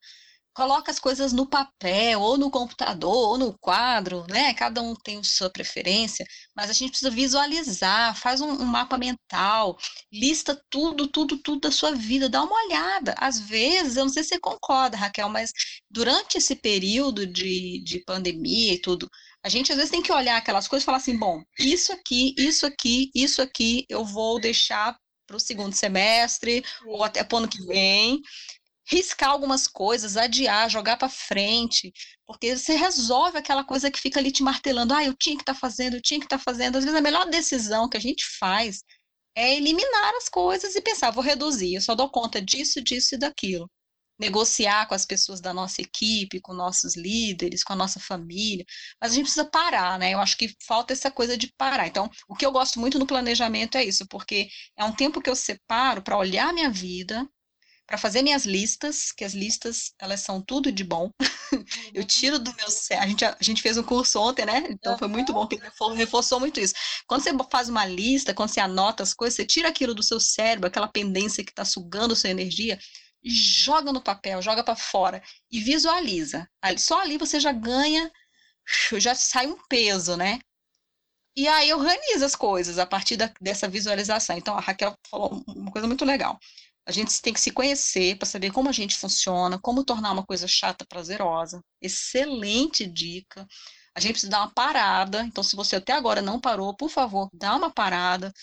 coloca as coisas no papel, ou no computador, ou no quadro, né? Cada um tem a sua preferência, mas a gente precisa visualizar, faz um, um, mapa mental, lista tudo, tudo, tudo da sua vida, dá uma olhada. Às vezes, eu não sei se você concorda, Raquel, mas durante esse período de, de pandemia e tudo, a gente às vezes tem que olhar aquelas coisas e falar assim, bom, isso aqui, isso aqui, isso aqui, eu vou deixar para o segundo semestre, ou até para o ano que vem, riscar algumas coisas, adiar, jogar para frente, porque você resolve aquela coisa que fica ali te martelando, ah, eu tinha que estar tá fazendo, eu tinha que estar tá fazendo. Às vezes a melhor decisão que a gente faz é eliminar as coisas e pensar, vou reduzir, eu só dou conta disso, disso e daquilo. Negociar com as pessoas da nossa equipe, com nossos líderes, com a nossa família, mas a gente precisa parar, né? Eu acho que falta essa coisa de parar. Então, o que eu gosto muito no planejamento é isso, porque é um tempo que eu separo para olhar minha vida, para fazer minhas listas, que as listas, elas são tudo de bom. eu uhum. tiro do meu a gente a gente fez um curso ontem, né? Então foi muito bom que reforçou muito isso. Quando você faz uma lista, quando você anota as coisas, você tira aquilo do seu cérebro, aquela pendência que está sugando sua energia, joga no papel, joga para fora e visualiza. Só ali você já ganha, já sai um peso, né? E aí organiza as coisas a partir da, dessa visualização. Então a Raquel falou uma coisa muito legal. A gente tem que se conhecer para saber como a gente funciona, como tornar uma coisa chata prazerosa. Excelente dica. A gente precisa dar uma parada. Então, se você até agora não parou, por favor, dá uma parada,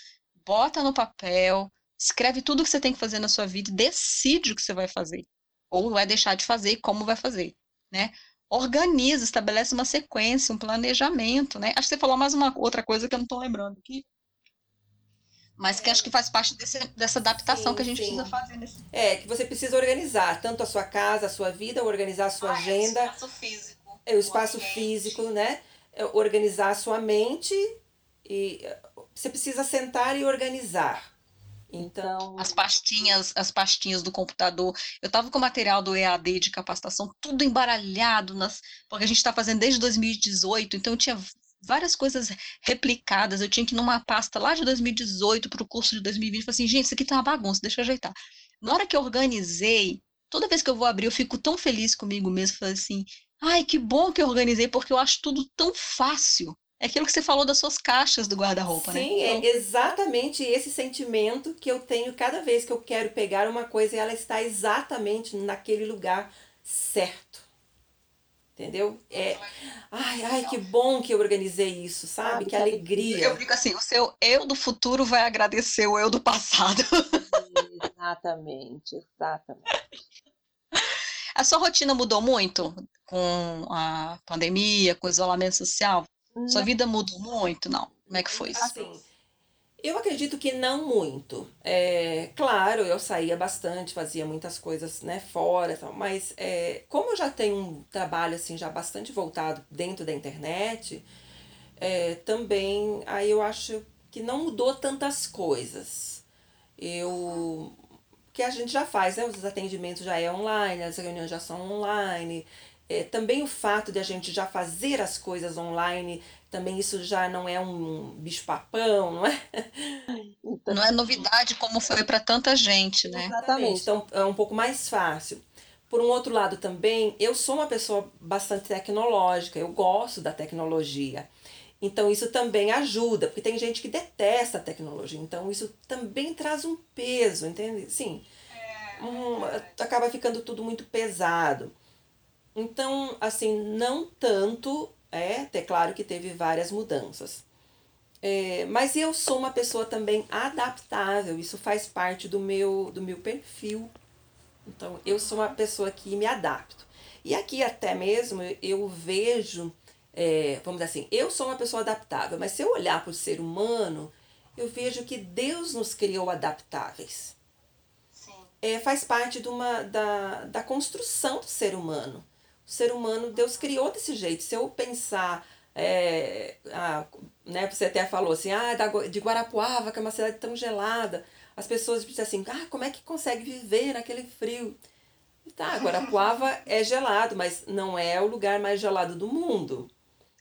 bota no papel, escreve tudo que você tem que fazer na sua vida e decide o que você vai fazer. Ou vai deixar de fazer e como vai fazer, né? Organiza, estabelece uma sequência, um planejamento, né? Acho que você falou mais uma outra coisa que eu não estou lembrando aqui mas que acho que faz parte desse, dessa adaptação sim, que a gente sim. precisa fazer. Nesse... É, que você precisa organizar tanto a sua casa, a sua vida, organizar a sua ah, agenda. É o espaço físico. É o espaço físico, né? É organizar a sua mente e você precisa sentar e organizar. Então, as pastinhas, as pastinhas do computador. Eu estava com o material do EAD de capacitação tudo embaralhado nas, porque a gente está fazendo desde 2018, então eu tinha várias coisas replicadas. Eu tinha que ir numa pasta lá de 2018 para o curso de 2020. Falei assim, gente, isso aqui tá uma bagunça, deixa eu ajeitar. Na hora que eu organizei, toda vez que eu vou abrir, eu fico tão feliz comigo mesmo. Falei assim, ai, que bom que eu organizei, porque eu acho tudo tão fácil. É aquilo que você falou das suas caixas do guarda-roupa, né? Sim, então... é exatamente esse sentimento que eu tenho cada vez que eu quero pegar uma coisa e ela está exatamente naquele lugar certo. Entendeu? É, ai, ai, que bom que eu organizei isso, sabe? Que alegria. Eu digo assim, o seu eu do futuro vai agradecer o eu do passado. Exatamente, exatamente. A sua rotina mudou muito com a pandemia, com o isolamento social? Sua vida mudou muito? Não. Como é que foi isso? Assim, eu acredito que não muito. É, claro, eu saía bastante, fazia muitas coisas né, fora, mas é, como eu já tenho um trabalho assim já bastante voltado dentro da internet, é, também aí eu acho que não mudou tantas coisas. Eu que a gente já faz, né? Os atendimentos já é online, as reuniões já são online. É, também o fato de a gente já fazer as coisas online também isso já não é um bicho-papão, não é? Então, não é novidade como foi para tanta gente, né? Exatamente, então é um pouco mais fácil. Por um outro lado também, eu sou uma pessoa bastante tecnológica, eu gosto da tecnologia. Então isso também ajuda, porque tem gente que detesta a tecnologia, então isso também traz um peso, entende? Sim, um, acaba ficando tudo muito pesado. Então, assim, não tanto é, é claro que teve várias mudanças. É, mas eu sou uma pessoa também adaptável, isso faz parte do meu, do meu perfil. Então, eu sou uma pessoa que me adapto. E aqui até mesmo eu vejo, é, vamos dizer assim, eu sou uma pessoa adaptável, mas se eu olhar para o ser humano, eu vejo que Deus nos criou adaptáveis. Sim. É, faz parte de uma, da, da construção do ser humano ser humano, Deus criou desse jeito. Se eu pensar, é, ah, né, você até falou assim, ah, de Guarapuava, que é uma cidade tão gelada, as pessoas dizem assim, ah, como é que consegue viver naquele frio? Tá, Guarapuava é gelado, mas não é o lugar mais gelado do mundo.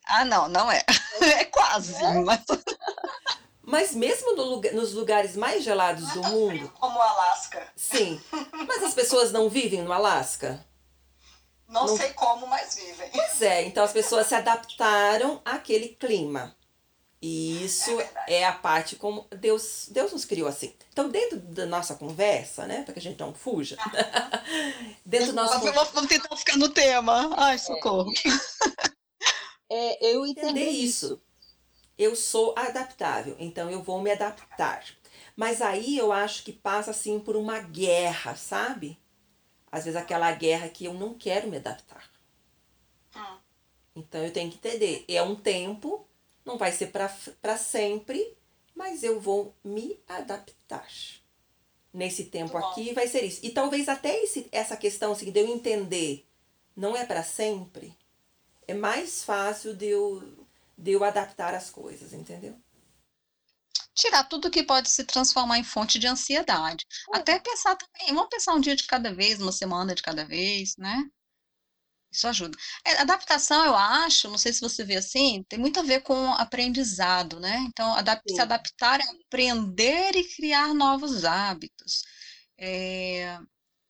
Ah, não, não é. É quase. É. Mas... Mas mesmo no lugar, nos lugares mais gelados Não é do tão mundo. frio como o Alasca. Sim. Mas as pessoas não vivem no Alasca? Não, Não- sei como, mas vivem. Pois é, então as pessoas se adaptaram àquele clima. E isso É é a parte como Deus, Deus nos criou assim. Então, dentro da nossa conversa, né, para que a gente não fuja, dentro do nosso Vamos, vamos tentar ficar no tema. Ai, socorro. é eu entender isso. Eu sou adaptável, então eu vou me adaptar. Mas aí eu acho que passa assim por uma guerra, sabe? Às vezes aquela guerra que eu não quero me adaptar. Hum. Então eu tenho que entender, é um tempo, não vai ser para sempre, mas eu vou me adaptar. Nesse tempo aqui vai ser isso. E talvez até esse, essa questão assim, de eu entender não é para sempre, é mais fácil de eu, de eu adaptar as coisas, entendeu? Tirar tudo que pode se transformar em fonte de ansiedade. Até pensar também, vamos pensar um dia de cada vez, uma semana de cada vez, né? Isso ajuda. É, adaptação, eu acho, não sei se você vê assim, tem muito a ver com aprendizado, né? Então, adap- se adaptar é aprender e criar novos hábitos. É,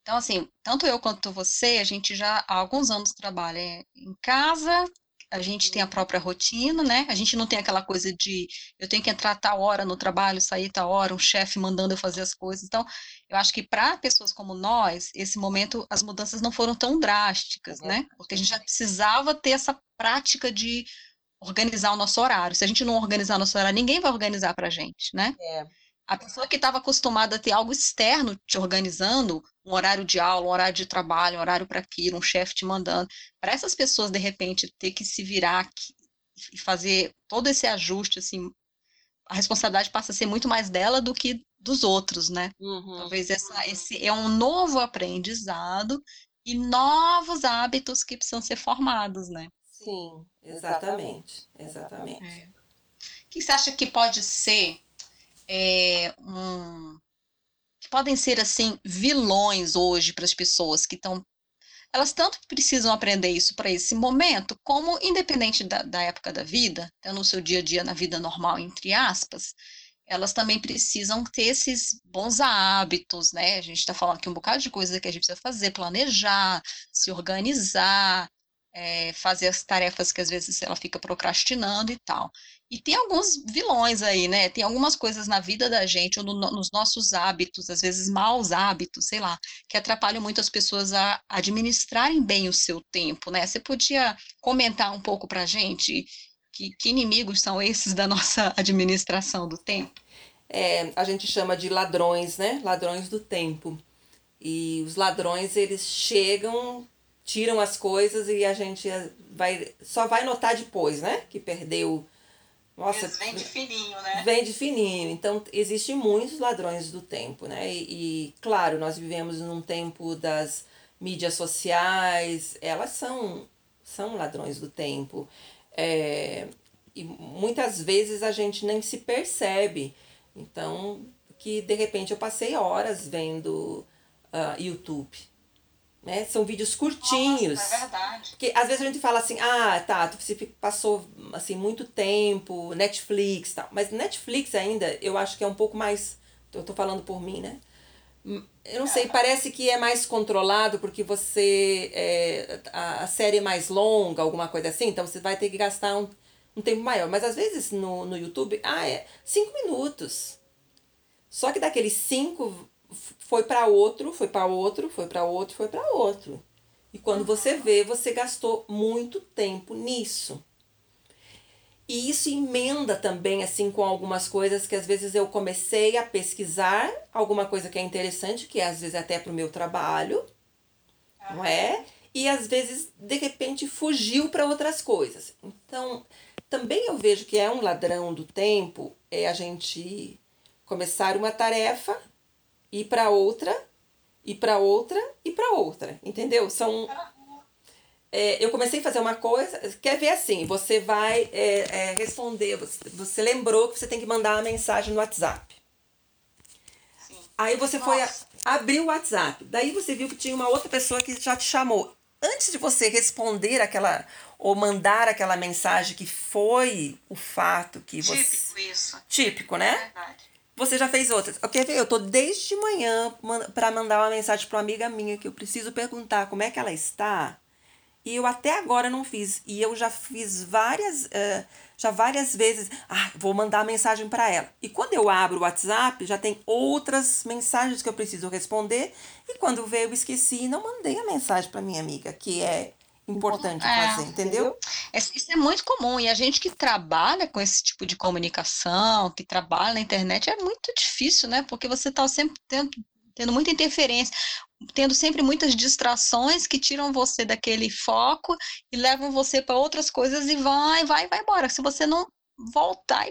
então, assim, tanto eu quanto você, a gente já há alguns anos trabalha em casa, a gente tem a própria rotina, né? A gente não tem aquela coisa de eu tenho que entrar tal hora no trabalho, sair tal hora, um chefe mandando eu fazer as coisas. Então, eu acho que para pessoas como nós, esse momento, as mudanças não foram tão drásticas, né? Porque a gente já precisava ter essa prática de organizar o nosso horário. Se a gente não organizar nosso horário, ninguém vai organizar para a gente, né? É. A pessoa que estava acostumada a ter algo externo te organizando, um horário de aula, um horário de trabalho, um horário para aquilo, um chefe te mandando, para essas pessoas, de repente, ter que se virar aqui e fazer todo esse ajuste, assim, a responsabilidade passa a ser muito mais dela do que dos outros, né? Uhum. Talvez essa, esse é um novo aprendizado e novos hábitos que precisam ser formados, né? Sim, exatamente. Exatamente. O que você acha que pode ser é, um, que podem ser assim vilões hoje para as pessoas que estão elas tanto precisam aprender isso para esse momento, como independente da, da época da vida, então, no seu dia a dia, na vida normal, entre aspas, elas também precisam ter esses bons hábitos, né? A gente está falando aqui um bocado de coisa que a gente precisa fazer, planejar, se organizar, é, fazer as tarefas que às vezes ela fica procrastinando e tal. E tem alguns vilões aí, né? Tem algumas coisas na vida da gente, ou no- nos nossos hábitos, às vezes maus hábitos, sei lá, que atrapalham muito as pessoas a administrarem bem o seu tempo, né? Você podia comentar um pouco pra gente que, que inimigos são esses da nossa administração do tempo? É, a gente chama de ladrões, né? Ladrões do tempo. E os ladrões, eles chegam, tiram as coisas e a gente vai só vai notar depois, né? Que perdeu. Nossa, Eles vêm de fininho, né? vem de fininho. Então, existem muitos ladrões do tempo, né? E, e, claro, nós vivemos num tempo das mídias sociais, elas são, são ladrões do tempo. É, e muitas vezes a gente nem se percebe. Então, que de repente eu passei horas vendo ah, YouTube. Né? São vídeos curtinhos. Nossa, é verdade. Porque às vezes a gente fala assim, ah, tá, tu você passou assim muito tempo, Netflix e tal. Mas Netflix ainda, eu acho que é um pouco mais. Eu tô falando por mim, né? Hum, Eu não sei, parece que é mais controlado porque você. É, a, a série é mais longa, alguma coisa assim, então você vai ter que gastar um, um tempo maior. Mas às vezes no, no YouTube, ah, é cinco minutos. Só que daqueles cinco foi para outro, foi para outro, foi para outro, foi para outro. E quando você vê, você gastou muito tempo nisso. E isso emenda também assim com algumas coisas que às vezes eu comecei a pesquisar alguma coisa que é interessante, que é, às vezes até para o meu trabalho, não é? E às vezes de repente fugiu para outras coisas. Então, também eu vejo que é um ladrão do tempo é a gente começar uma tarefa, ir para outra, ir para outra e para outra, entendeu? São é, eu comecei a fazer uma coisa, quer ver assim, você vai é, é, responder, você, você lembrou que você tem que mandar uma mensagem no WhatsApp. Sim. Aí você foi a- Nossa. abrir o WhatsApp, daí você viu que tinha uma outra pessoa que já te chamou. antes de você responder aquela ou mandar aquela mensagem que foi o fato que você típico isso típico né é verdade. Você já fez outras. Quer ver eu tô desde manhã para mandar uma mensagem para uma amiga minha que eu preciso perguntar como é que ela está e eu até agora não fiz. E eu já fiz várias uh, já várias vezes. Ah vou mandar mensagem para ela. E quando eu abro o WhatsApp já tem outras mensagens que eu preciso responder. E quando veio eu esqueci e não mandei a mensagem para minha amiga que é importante é, fazer, entendeu? Isso é muito comum. E a gente que trabalha com esse tipo de comunicação, que trabalha na internet, é muito difícil, né? Porque você está sempre tendo, tendo muita interferência, tendo sempre muitas distrações que tiram você daquele foco e levam você para outras coisas e vai, vai, vai embora. Se você não voltar,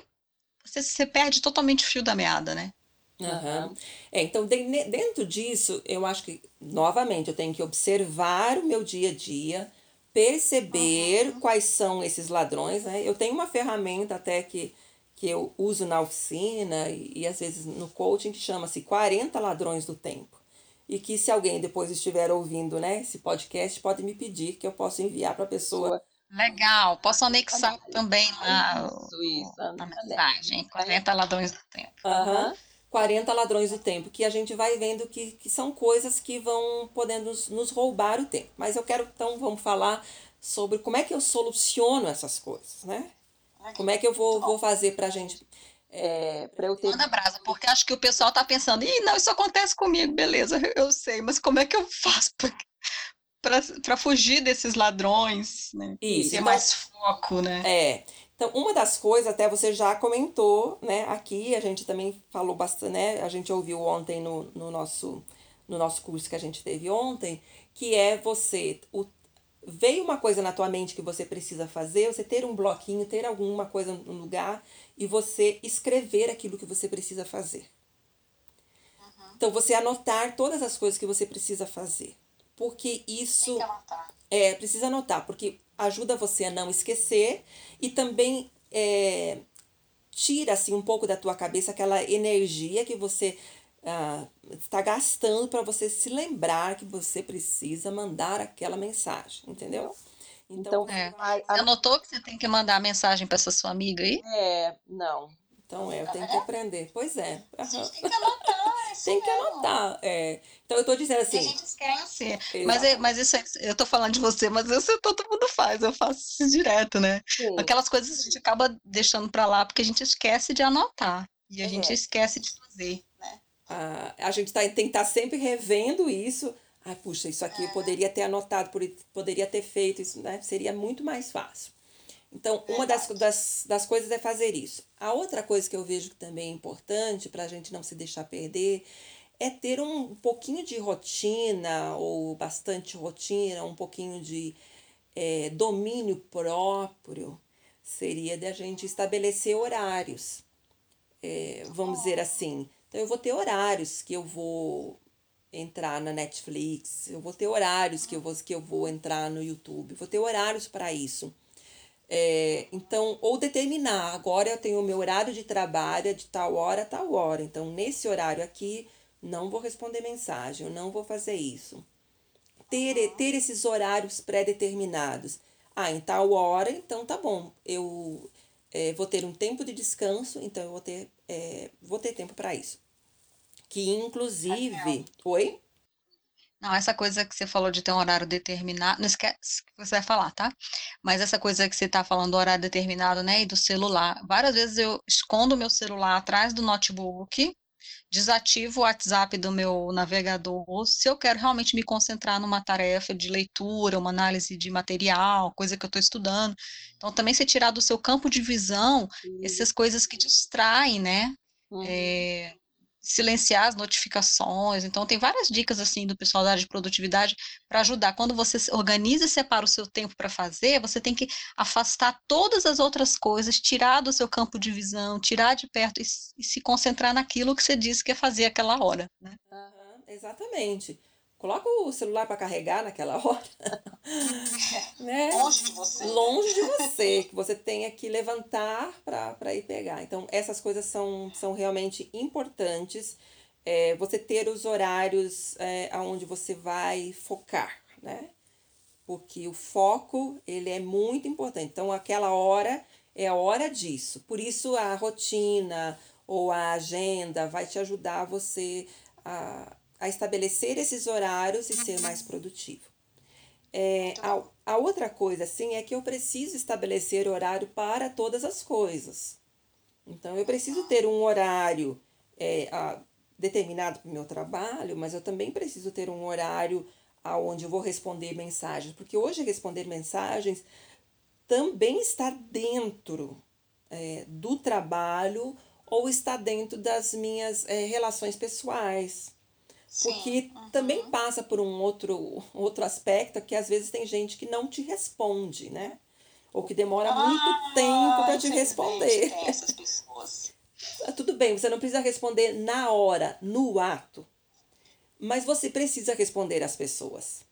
você, você perde totalmente o fio da meada, né? Uhum. É, então, dentro disso, eu acho que, novamente, eu tenho que observar o meu dia a dia, perceber uhum. quais são esses ladrões, né? Eu tenho uma ferramenta até que, que eu uso na oficina e, e às vezes no coaching que chama-se 40 ladrões do tempo. E que se alguém depois estiver ouvindo, né, esse podcast, pode me pedir que eu possa enviar para a pessoa. Legal, posso anexar também lá isso, isso, na mensagem, 40 ladrões do tempo. Aham. Uhum. 40 ladrões do tempo, que a gente vai vendo que, que são coisas que vão podendo nos, nos roubar o tempo. Mas eu quero, então, vamos falar sobre como é que eu soluciono essas coisas, né? Como é que eu vou, vou fazer pra gente. É, pra eu ter... Manda brasa, porque acho que o pessoal tá pensando, ih, não, isso acontece comigo, beleza, eu sei, mas como é que eu faço para fugir desses ladrões, né? Isso, ter mais foco, né? É. Então, uma das coisas, até você já comentou, né, aqui, a gente também falou bastante, né, a gente ouviu ontem no, no, nosso, no nosso curso que a gente teve ontem, que é você, o, veio uma coisa na tua mente que você precisa fazer, você ter um bloquinho, ter alguma coisa no lugar e você escrever aquilo que você precisa fazer. Uhum. Então, você anotar todas as coisas que você precisa fazer. Porque isso. Tem que anotar. É, precisa anotar, porque ajuda você a não esquecer e também é, tira assim, um pouco da tua cabeça aquela energia que você uh, está gastando para você se lembrar que você precisa mandar aquela mensagem, entendeu? Então, é. vai, Você anotou que você tem que mandar a mensagem para essa sua amiga aí? É, não. Então, é, eu tenho que aprender. Pois é. A gente tem que anotar. Tem que anotar. É. Então, eu tô dizendo assim. A gente esquece. Mas, é, mas isso, é, eu tô falando de você, mas isso todo mundo faz. Eu faço isso direto, né? Sim. Aquelas coisas a gente acaba deixando para lá porque a gente esquece de anotar. E a é. gente esquece de fazer, né? Ah, a gente tá, tem que estar tá sempre revendo isso. Ai, puxa, isso aqui eu poderia ter anotado, poderia ter feito isso, né? Seria muito mais fácil. Então, uma das, das, das coisas é fazer isso. A outra coisa que eu vejo que também é importante para a gente não se deixar perder é ter um pouquinho de rotina, ou bastante rotina, um pouquinho de é, domínio próprio, seria de a gente estabelecer horários. É, vamos dizer assim. Então, eu vou ter horários que eu vou entrar na Netflix, eu vou ter horários que eu vou, que eu vou entrar no YouTube, vou ter horários para isso. É, então, ou determinar, agora eu tenho o meu horário de trabalho é de tal hora a tal hora. Então, nesse horário aqui, não vou responder mensagem, eu não vou fazer isso. Ter, ter esses horários pré-determinados. Ah, em tal hora, então tá bom. Eu é, vou ter um tempo de descanso, então eu vou ter, é, vou ter tempo para isso. Que inclusive. Oi? Não, essa coisa que você falou de ter um horário determinado, não esquece que você vai falar, tá? Mas essa coisa que você tá falando do horário determinado, né, e do celular. Várias vezes eu escondo o meu celular atrás do notebook, desativo o WhatsApp do meu navegador, se eu quero realmente me concentrar numa tarefa de leitura, uma análise de material, coisa que eu estou estudando. Então, também você tirar do seu campo de visão essas coisas que distraem, né? Uhum. É, silenciar as notificações. Então, tem várias dicas assim do pessoal da área de produtividade para ajudar. Quando você organiza e separa o seu tempo para fazer, você tem que afastar todas as outras coisas, tirar do seu campo de visão, tirar de perto e, e se concentrar naquilo que você disse que ia fazer aquela hora. Né? Uhum, exatamente. Coloca o celular para carregar naquela hora. né? Longe de você. Longe de você, que você tenha que levantar para ir pegar. Então, essas coisas são, são realmente importantes. É, você ter os horários é, aonde você vai focar, né? porque o foco ele é muito importante. Então, aquela hora é a hora disso. Por isso, a rotina ou a agenda vai te ajudar você a, a estabelecer esses horários e ser mais produtivo. É, a, a outra coisa, assim, é que eu preciso estabelecer horário para todas as coisas. Então, eu preciso ter um horário é, a, determinado para o meu trabalho, mas eu também preciso ter um horário aonde eu vou responder mensagens, porque hoje responder mensagens também está dentro é, do trabalho ou está dentro das minhas é, relações pessoais. Sim, porque uhum. também passa por um outro, outro aspecto que às vezes tem gente que não te responde, né? Ou que demora ah, muito tempo para te responder. Tem essas pessoas. Tudo bem, você não precisa responder na hora, no ato. Mas você precisa responder às pessoas.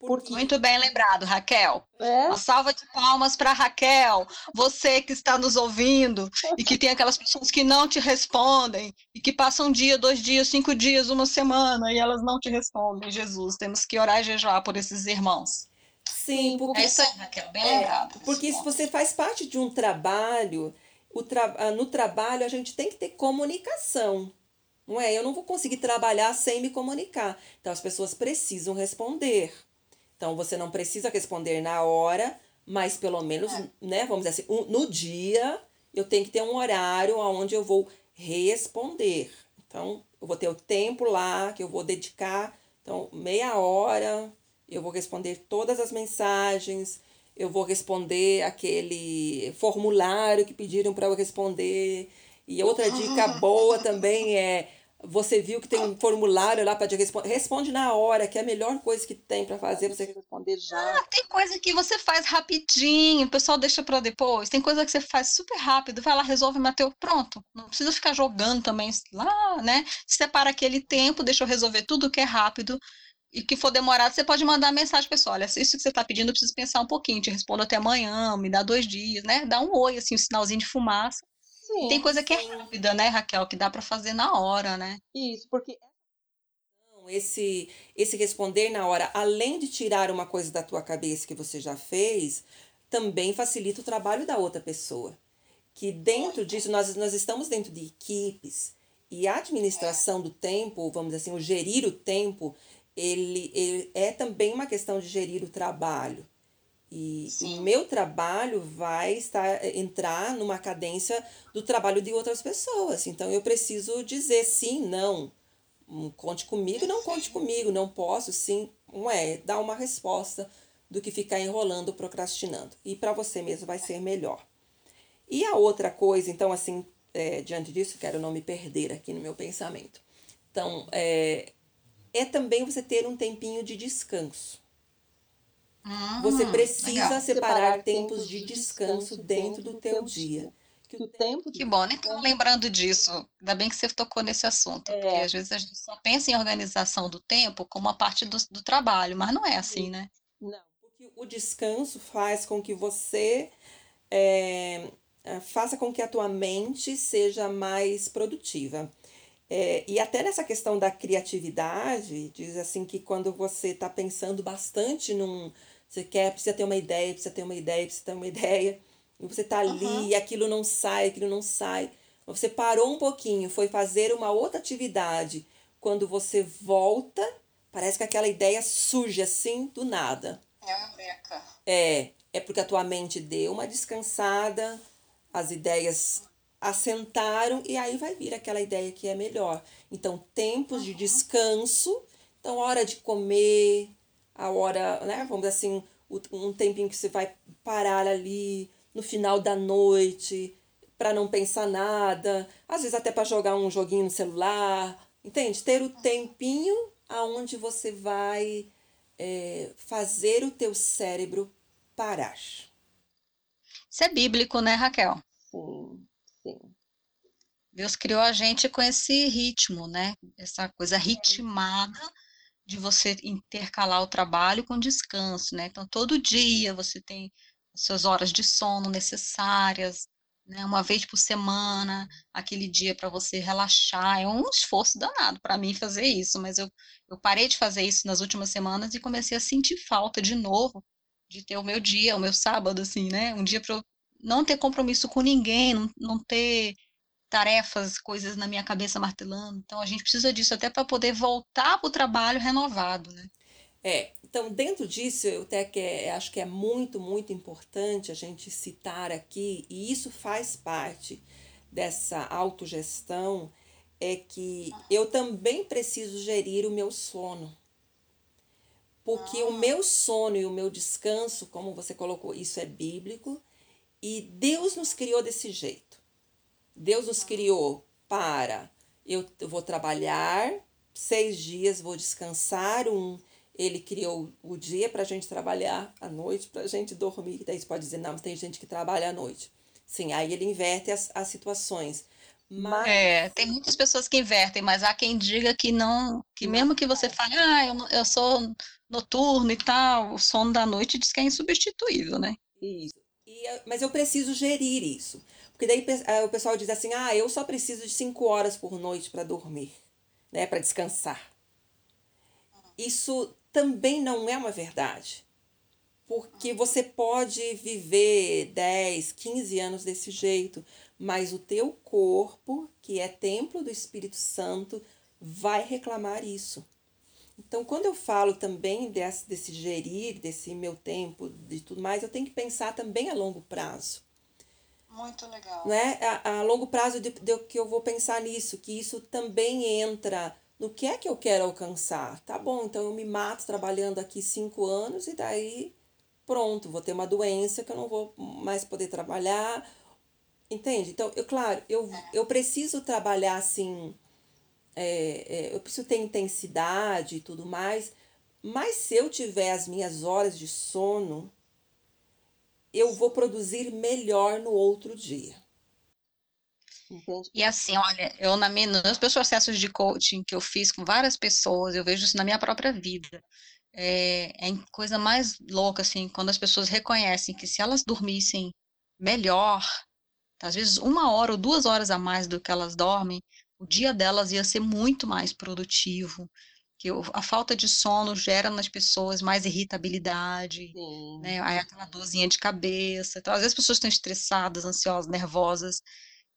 Porque... Muito bem lembrado, Raquel. É? Uma salva de palmas para Raquel. Você que está nos ouvindo e que tem aquelas pessoas que não te respondem e que passam um dia, dois dias, cinco dias, uma semana e elas não te respondem. Jesus, temos que orar e jejuar por esses irmãos. Sim, porque... é isso aí, Raquel, bem é, lembrado. Porque se você faz parte de um trabalho, o tra... Ah, no trabalho a gente tem que ter comunicação. Não é? Eu não vou conseguir trabalhar sem me comunicar. Então as pessoas precisam responder. Então você não precisa responder na hora, mas pelo menos, é. né, vamos dizer assim, um, no dia eu tenho que ter um horário onde eu vou responder. Então, eu vou ter o tempo lá que eu vou dedicar. Então, meia hora, eu vou responder todas as mensagens, eu vou responder aquele formulário que pediram para eu responder. E outra dica boa também é você viu que tem um formulário lá para responder. Responde na hora, que é a melhor coisa que tem para fazer você responder já. Ah, tem coisa que você faz rapidinho, o pessoal deixa para depois. Tem coisa que você faz super rápido, vai lá, resolve, Mateus, pronto. Não precisa ficar jogando também lá, né? Separa aquele tempo, deixa eu resolver tudo que é rápido. E que for demorado, você pode mandar mensagem, pessoal. Olha, isso que você está pedindo, eu preciso pensar um pouquinho. Te respondo até amanhã, me dá dois dias, né? Dá um oi, assim, um sinalzinho de fumaça. Sim, tem coisa que é rápida, né, Raquel, que dá para fazer na hora, né? Isso, porque esse esse responder na hora, além de tirar uma coisa da tua cabeça que você já fez, também facilita o trabalho da outra pessoa. Que dentro disso nós nós estamos dentro de equipes e a administração do tempo, vamos dizer assim, o gerir o tempo, ele, ele é também uma questão de gerir o trabalho. E Sim. o meu trabalho vai estar entrar numa cadência do trabalho de outras pessoas. Então eu preciso dizer sim, não. Hum, conte comigo, não conte comigo, não posso, sim, não é, dar uma resposta do que ficar enrolando, procrastinando. E para você mesmo vai ser melhor. E a outra coisa, então, assim, é, diante disso, quero não me perder aqui no meu pensamento. Então, é, é também você ter um tempinho de descanso. Hum, você precisa legal. separar tempos de descanso dentro do teu dia. Que, o tempo que bom, nem estou lembrando disso. Ainda bem que você tocou nesse assunto, é. porque às vezes a gente só pensa em organização do tempo como uma parte do, do trabalho, mas não é assim, né? Não, porque o descanso faz com que você é, faça com que a tua mente seja mais produtiva. É, e até nessa questão da criatividade, diz assim que quando você está pensando bastante num, você quer, precisa ter uma ideia, precisa ter uma ideia, precisa ter uma ideia. E você tá ali uhum. e aquilo não sai, aquilo não sai. Você parou um pouquinho, foi fazer uma outra atividade. Quando você volta, parece que aquela ideia surge assim do nada. É uma breca. É, é porque a tua mente deu uma descansada, as ideias assentaram e aí vai vir aquela ideia que é melhor. Então, tempos uhum. de descanso, então hora de comer, a hora, né, vamos dizer assim, um tempinho que você vai parar ali no final da noite para não pensar nada, às vezes até para jogar um joguinho no celular, entende? Ter o tempinho aonde você vai é, fazer o teu cérebro parar. Isso é bíblico, né, Raquel? Sim, sim. Deus criou a gente com esse ritmo, né? Essa coisa ritmada de você intercalar o trabalho com descanso, né? Então, todo dia você tem as suas horas de sono necessárias, né, uma vez por semana, aquele dia para você relaxar. É um esforço danado para mim fazer isso, mas eu, eu parei de fazer isso nas últimas semanas e comecei a sentir falta de novo de ter o meu dia, o meu sábado, assim, né? Um dia para eu não ter compromisso com ninguém, não, não ter tarefas, coisas na minha cabeça martelando. Então a gente precisa disso até para poder voltar para o trabalho renovado, né? É, então dentro disso eu até que é, acho que é muito, muito importante a gente citar aqui, e isso faz parte dessa autogestão, é que eu também preciso gerir o meu sono. Porque o meu sono e o meu descanso, como você colocou, isso é bíblico, e Deus nos criou desse jeito. Deus nos criou para eu vou trabalhar seis dias, vou descansar um, ele criou o dia para a gente trabalhar à noite, para a gente dormir. Daí você pode dizer, não, mas tem gente que trabalha à noite. Sim, aí ele inverte as, as situações. Mas... É, tem muitas pessoas que invertem, mas há quem diga que não, que mesmo que você fale, ah, eu, eu sou noturno e tal, o sono da noite diz que é insubstituível, né? Isso. E, mas eu preciso gerir isso. Porque daí o pessoal diz assim, ah, eu só preciso de cinco horas por noite para dormir, né, para descansar. Isso também não é uma verdade. Porque você pode viver 10, 15 anos desse jeito, mas o teu corpo, que é templo do Espírito Santo, vai reclamar isso. Então, quando eu falo também desse, desse gerir, desse meu tempo, de tudo mais, eu tenho que pensar também a longo prazo. Muito legal. Né? A, a longo prazo de, de, que eu vou pensar nisso, que isso também entra no que é que eu quero alcançar. Tá bom, então eu me mato trabalhando aqui cinco anos e daí pronto, vou ter uma doença que eu não vou mais poder trabalhar. Entende? Então, eu, claro, eu, eu preciso trabalhar assim, é, é, eu preciso ter intensidade e tudo mais, mas se eu tiver as minhas horas de sono, eu vou produzir melhor no outro dia. Entendi. E assim, olha, eu na minha, nos meus processos de coaching que eu fiz com várias pessoas, eu vejo isso na minha própria vida. É, é coisa mais louca, assim, quando as pessoas reconhecem que se elas dormissem melhor, às vezes uma hora ou duas horas a mais do que elas dormem, o dia delas ia ser muito mais produtivo, que a falta de sono gera nas pessoas mais irritabilidade, né? Aí aquela dorzinha de cabeça. Então, às vezes as pessoas estão estressadas, ansiosas, nervosas,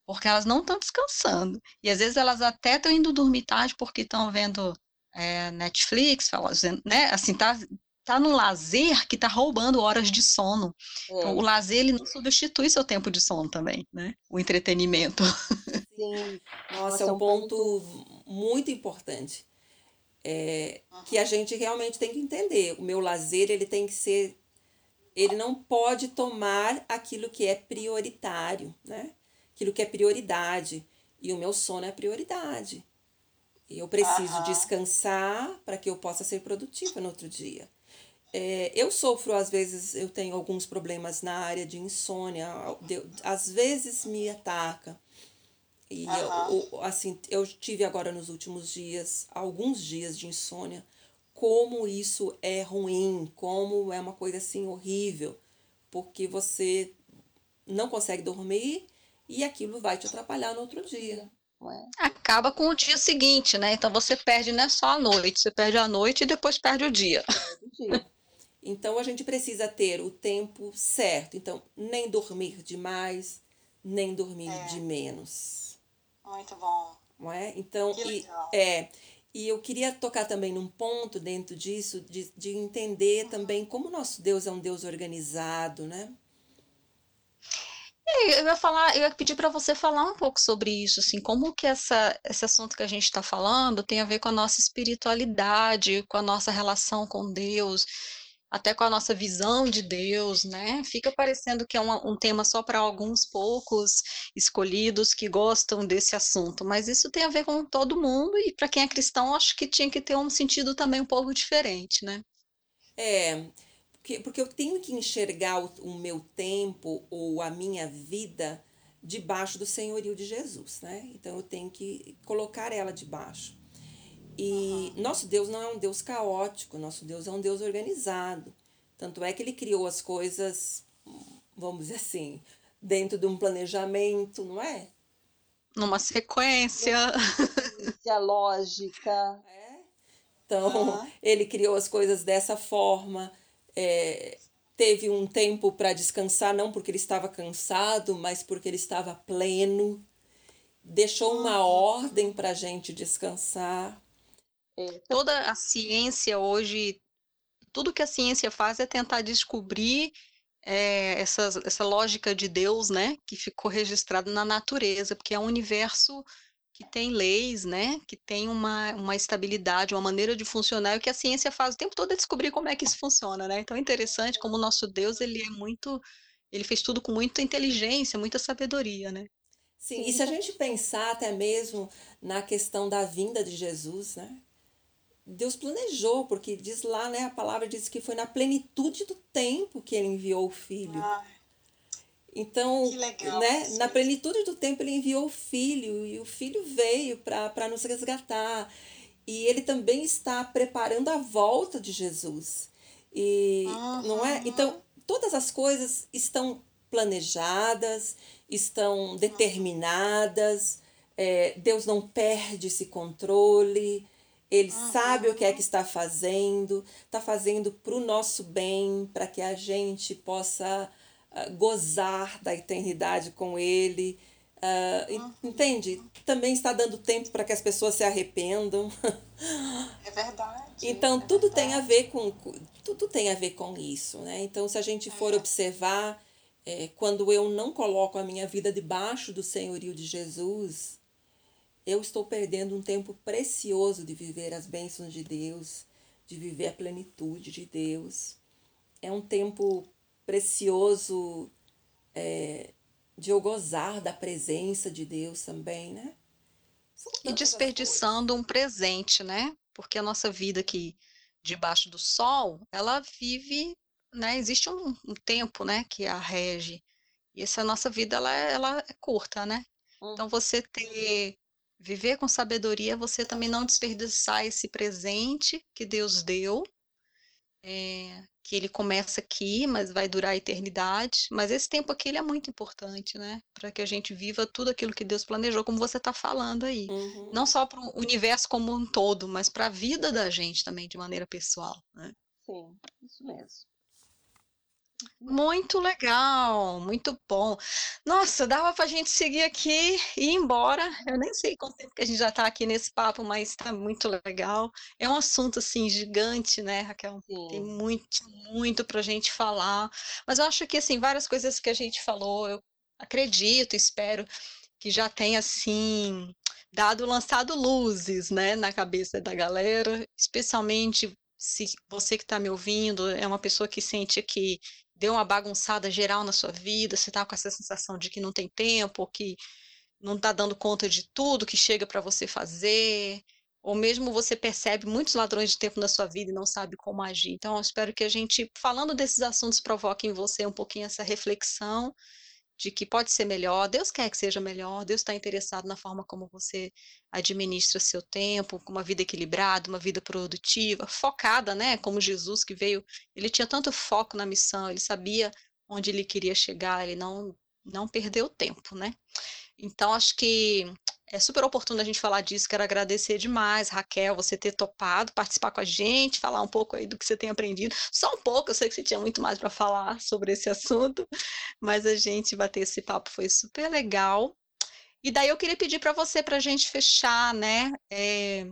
porque elas não estão descansando. E às vezes elas até estão indo dormir tarde porque estão vendo é, Netflix, né? Assim, tá, tá no lazer que tá roubando horas de sono. É. Então, o lazer ele não substitui seu tempo de sono também, né? O entretenimento. Sim, nossa, é um ponto muito importante. É, que a gente realmente tem que entender. O meu lazer ele tem que ser, ele não pode tomar aquilo que é prioritário, né? aquilo que é prioridade. E o meu sono é prioridade. Eu preciso descansar para que eu possa ser produtiva no outro dia. É, eu sofro, às vezes, eu tenho alguns problemas na área de insônia, às vezes me ataca. E uhum. eu, assim, eu tive agora nos últimos dias, alguns dias de insônia, como isso é ruim, como é uma coisa assim horrível, porque você não consegue dormir e aquilo vai te atrapalhar no outro dia. Acaba com o dia seguinte, né? Então você perde não é só a noite, você perde a noite e depois perde o dia. Perde o dia. Então a gente precisa ter o tempo certo. Então, nem dormir demais, nem dormir é. de menos. Muito bom. Não é? Então, e, é, e eu queria tocar também num ponto dentro disso, de, de entender uhum. também como nosso Deus é um Deus organizado, né? É, eu ia falar, eu ia pedir para você falar um pouco sobre isso, assim, como que essa, esse assunto que a gente está falando tem a ver com a nossa espiritualidade, com a nossa relação com Deus, até com a nossa visão de Deus, né? Fica parecendo que é um, tema só para alguns poucos escolhidos que gostam desse assunto, mas isso tem a ver com todo mundo e para quem é cristão, acho que tinha que ter um sentido também um pouco diferente, né? É, porque, porque eu tenho que enxergar o, o meu tempo ou a minha vida debaixo do senhorio de Jesus, né? Então eu tenho que colocar ela debaixo. E uhum. nosso Deus não é um Deus caótico, nosso Deus é um Deus organizado. Tanto é que ele criou as coisas, vamos dizer assim, dentro de um planejamento, não é? Numa sequência. Sequência lógica. É? Então, uhum. ele criou as coisas dessa forma. É, teve um tempo para descansar, não porque ele estava cansado, mas porque ele estava pleno. Deixou uma ordem para a gente descansar. É, toda a ciência hoje, tudo que a ciência faz é tentar descobrir é, essa, essa lógica de Deus, né, que ficou registrada na natureza, porque é um universo que tem leis, né, que tem uma, uma estabilidade, uma maneira de funcionar, e o que a ciência faz o tempo todo é descobrir como é que isso funciona, né, então é interessante como o nosso Deus, ele é muito, ele fez tudo com muita inteligência, muita sabedoria, né. Sim, e se a gente pensar até mesmo na questão da vinda de Jesus, né, Deus planejou, porque diz lá, né, a palavra diz que foi na plenitude do tempo que ele enviou o filho. Ah, então, legal, né, na plenitude do tempo ele enviou o filho e o filho veio para nos resgatar. E ele também está preparando a volta de Jesus. E uhum. não é? Então, todas as coisas estão planejadas, estão determinadas. É, Deus não perde esse controle. Ele uhum. sabe o que é que está fazendo, está fazendo para o nosso bem, para que a gente possa uh, gozar da eternidade com Ele. Uh, uhum. Entende? Também está dando tempo para que as pessoas se arrependam. É verdade. então é tudo verdade. tem a ver com tudo tem a ver com isso, né? Então se a gente for é. observar é, quando eu não coloco a minha vida debaixo do senhorio de Jesus, eu estou perdendo um tempo precioso de viver as bênçãos de Deus, de viver a plenitude de Deus. É um tempo precioso é, de eu gozar da presença de Deus também, né? E desperdiçando um presente, né? Porque a nossa vida aqui debaixo do sol, ela vive, né? Existe um, um tempo, né? Que a rege. E essa nossa vida, ela, é, ela é curta, né? Então, você ter Viver com sabedoria, você também não desperdiçar esse presente que Deus deu, é, que ele começa aqui, mas vai durar a eternidade. Mas esse tempo aqui ele é muito importante, né? Para que a gente viva tudo aquilo que Deus planejou, como você está falando aí. Uhum. Não só para o universo como um todo, mas para a vida da gente também, de maneira pessoal. Né? Sim, isso mesmo. Muito legal, muito bom. Nossa, dava para a gente seguir aqui e ir embora. Eu nem sei quanto tempo que a gente já está aqui nesse papo, mas está muito legal. É um assunto assim gigante, né, Raquel? Sim. Tem muito, muito para a gente falar. Mas eu acho que assim várias coisas que a gente falou, eu acredito, espero que já tenha assim dado lançado luzes, né, na cabeça da galera, especialmente se você que está me ouvindo é uma pessoa que sente que deu uma bagunçada geral na sua vida, você está com essa sensação de que não tem tempo, que não está dando conta de tudo que chega para você fazer, ou mesmo você percebe muitos ladrões de tempo na sua vida e não sabe como agir. Então, eu espero que a gente, falando desses assuntos, provoque em você um pouquinho essa reflexão de que pode ser melhor, Deus quer que seja melhor, Deus está interessado na forma como você administra seu tempo, com uma vida equilibrada, uma vida produtiva, focada, né? Como Jesus que veio, ele tinha tanto foco na missão, ele sabia onde ele queria chegar, ele não não perdeu tempo, né? Então acho que é super oportuno a gente falar disso. Quero agradecer demais, Raquel, você ter topado participar com a gente, falar um pouco aí do que você tem aprendido. Só um pouco, eu sei que você tinha muito mais para falar sobre esse assunto, mas a gente bater esse papo foi super legal. E daí eu queria pedir para você, para a gente fechar, né? É,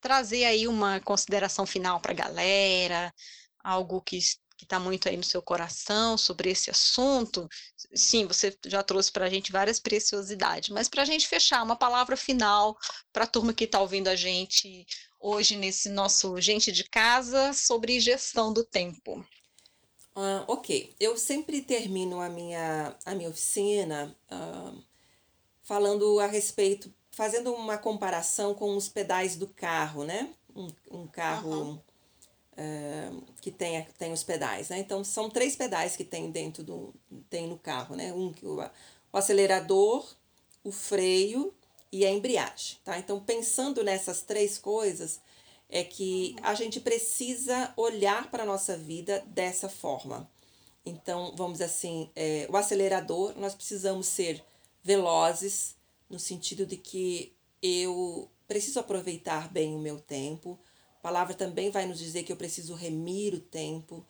trazer aí uma consideração final para a galera, algo que que está muito aí no seu coração sobre esse assunto. Sim, você já trouxe para a gente várias preciosidades, mas para a gente fechar, uma palavra final para a turma que está ouvindo a gente hoje nesse nosso Gente de Casa sobre gestão do tempo. Uh, ok, eu sempre termino a minha, a minha oficina uh, falando a respeito, fazendo uma comparação com os pedais do carro, né? Um, um carro uhum que tem, tem os pedais, né? Então são três pedais que tem dentro do tem no carro, né? Um o, o acelerador, o freio e a embreagem, tá? Então pensando nessas três coisas é que a gente precisa olhar para a nossa vida dessa forma. Então, vamos assim, é, o acelerador, nós precisamos ser velozes, no sentido de que eu preciso aproveitar bem o meu tempo. Palavra também vai nos dizer que eu preciso remir o tempo.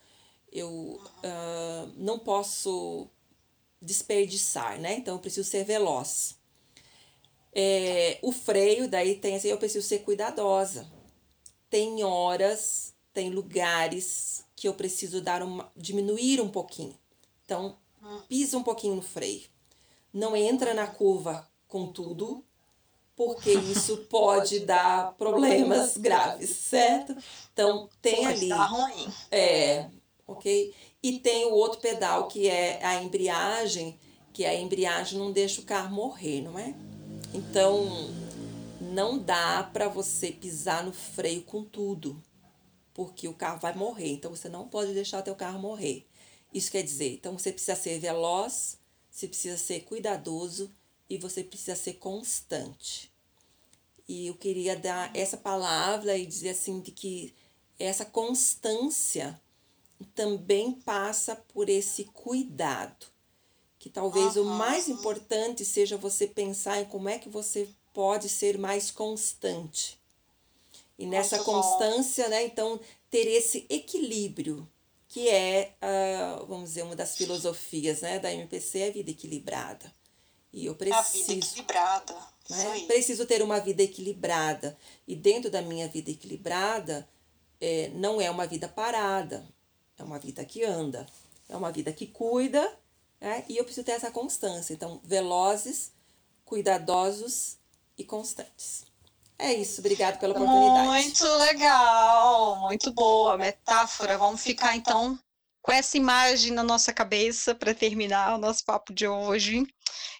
Eu uh, não posso desperdiçar, né? Então eu preciso ser veloz. É, o freio, daí tem assim, eu preciso ser cuidadosa. Tem horas, tem lugares que eu preciso dar uma, diminuir um pouquinho. Então, pisa um pouquinho no freio. Não entra na curva com tudo, porque isso pode dar problemas graves, certo? Então, tem Pode ali. dar ruim. É, ok? E tem o outro pedal que é a embreagem, que a embreagem não deixa o carro morrer, não é? Então, não dá para você pisar no freio com tudo, porque o carro vai morrer. Então, você não pode deixar teu carro morrer. Isso quer dizer, então você precisa ser veloz, você precisa ser cuidadoso e você precisa ser constante. E eu queria dar essa palavra e dizer assim de que essa constância também passa por esse cuidado. Que talvez o mais importante seja você pensar em como é que você pode ser mais constante. E nessa Muito bom. constância, né, então, ter esse equilíbrio, que é, ah, vamos dizer, uma das filosofias né, da MPC, é a vida equilibrada. E eu A vida preciso equilibrada. Né? Preciso ter uma vida equilibrada. E dentro da minha vida equilibrada, é, não é uma vida parada, é uma vida que anda, é uma vida que cuida, né? e eu preciso ter essa constância. Então, velozes, cuidadosos e constantes. É isso, obrigado pela oportunidade. Muito legal, muito boa metáfora. Vamos ficar então com essa imagem na nossa cabeça para terminar o nosso papo de hoje.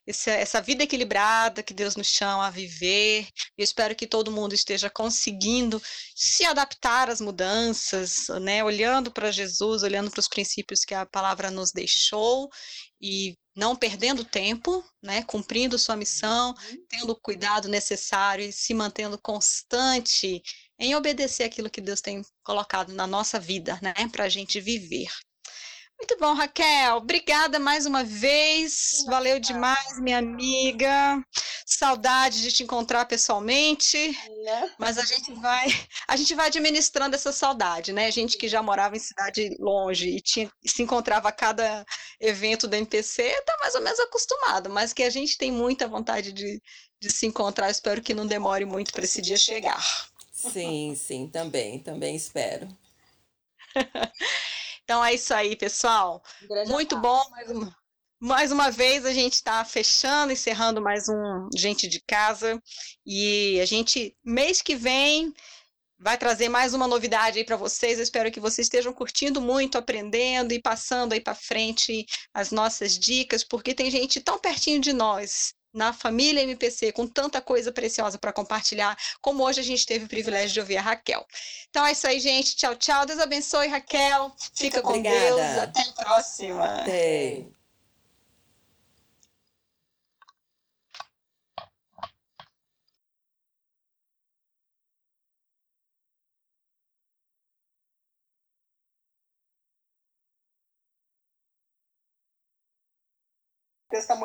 Esse- essa vida equilibrada que Deus nos chama a viver. Eu espero que todo mundo esteja conseguindo se adaptar às mudanças, né? Olhando para Jesus, olhando para os princípios que a palavra nos deixou e não perdendo tempo, né? Cumprindo sua missão, tendo o cuidado necessário e se mantendo constante em obedecer aquilo que Deus tem colocado na nossa vida, né? Para a gente viver. Muito bom, Raquel. Obrigada mais uma vez. Valeu demais, minha amiga. Saudade de te encontrar pessoalmente, mas a gente vai, a gente vai administrando essa saudade, né? A gente que já morava em cidade longe e tinha, se encontrava a cada evento da MPC, está mais ou menos acostumado, mas que a gente tem muita vontade de, de se encontrar. Espero que não demore muito para esse dia chegar. Sim, sim, também, também espero. Então é isso aí, pessoal. Muito bom, mais uma, mais uma vez a gente está fechando, encerrando mais um Gente de Casa. E a gente, mês que vem, vai trazer mais uma novidade aí para vocês. Eu espero que vocês estejam curtindo muito, aprendendo e passando aí para frente as nossas dicas, porque tem gente tão pertinho de nós. Na família MPC, com tanta coisa preciosa para compartilhar, como hoje a gente teve o privilégio de ouvir a Raquel. Então é isso aí, gente. Tchau, tchau. Deus abençoe, Raquel. Fica com Obrigada. Deus. Até a próxima. Até. Testemunho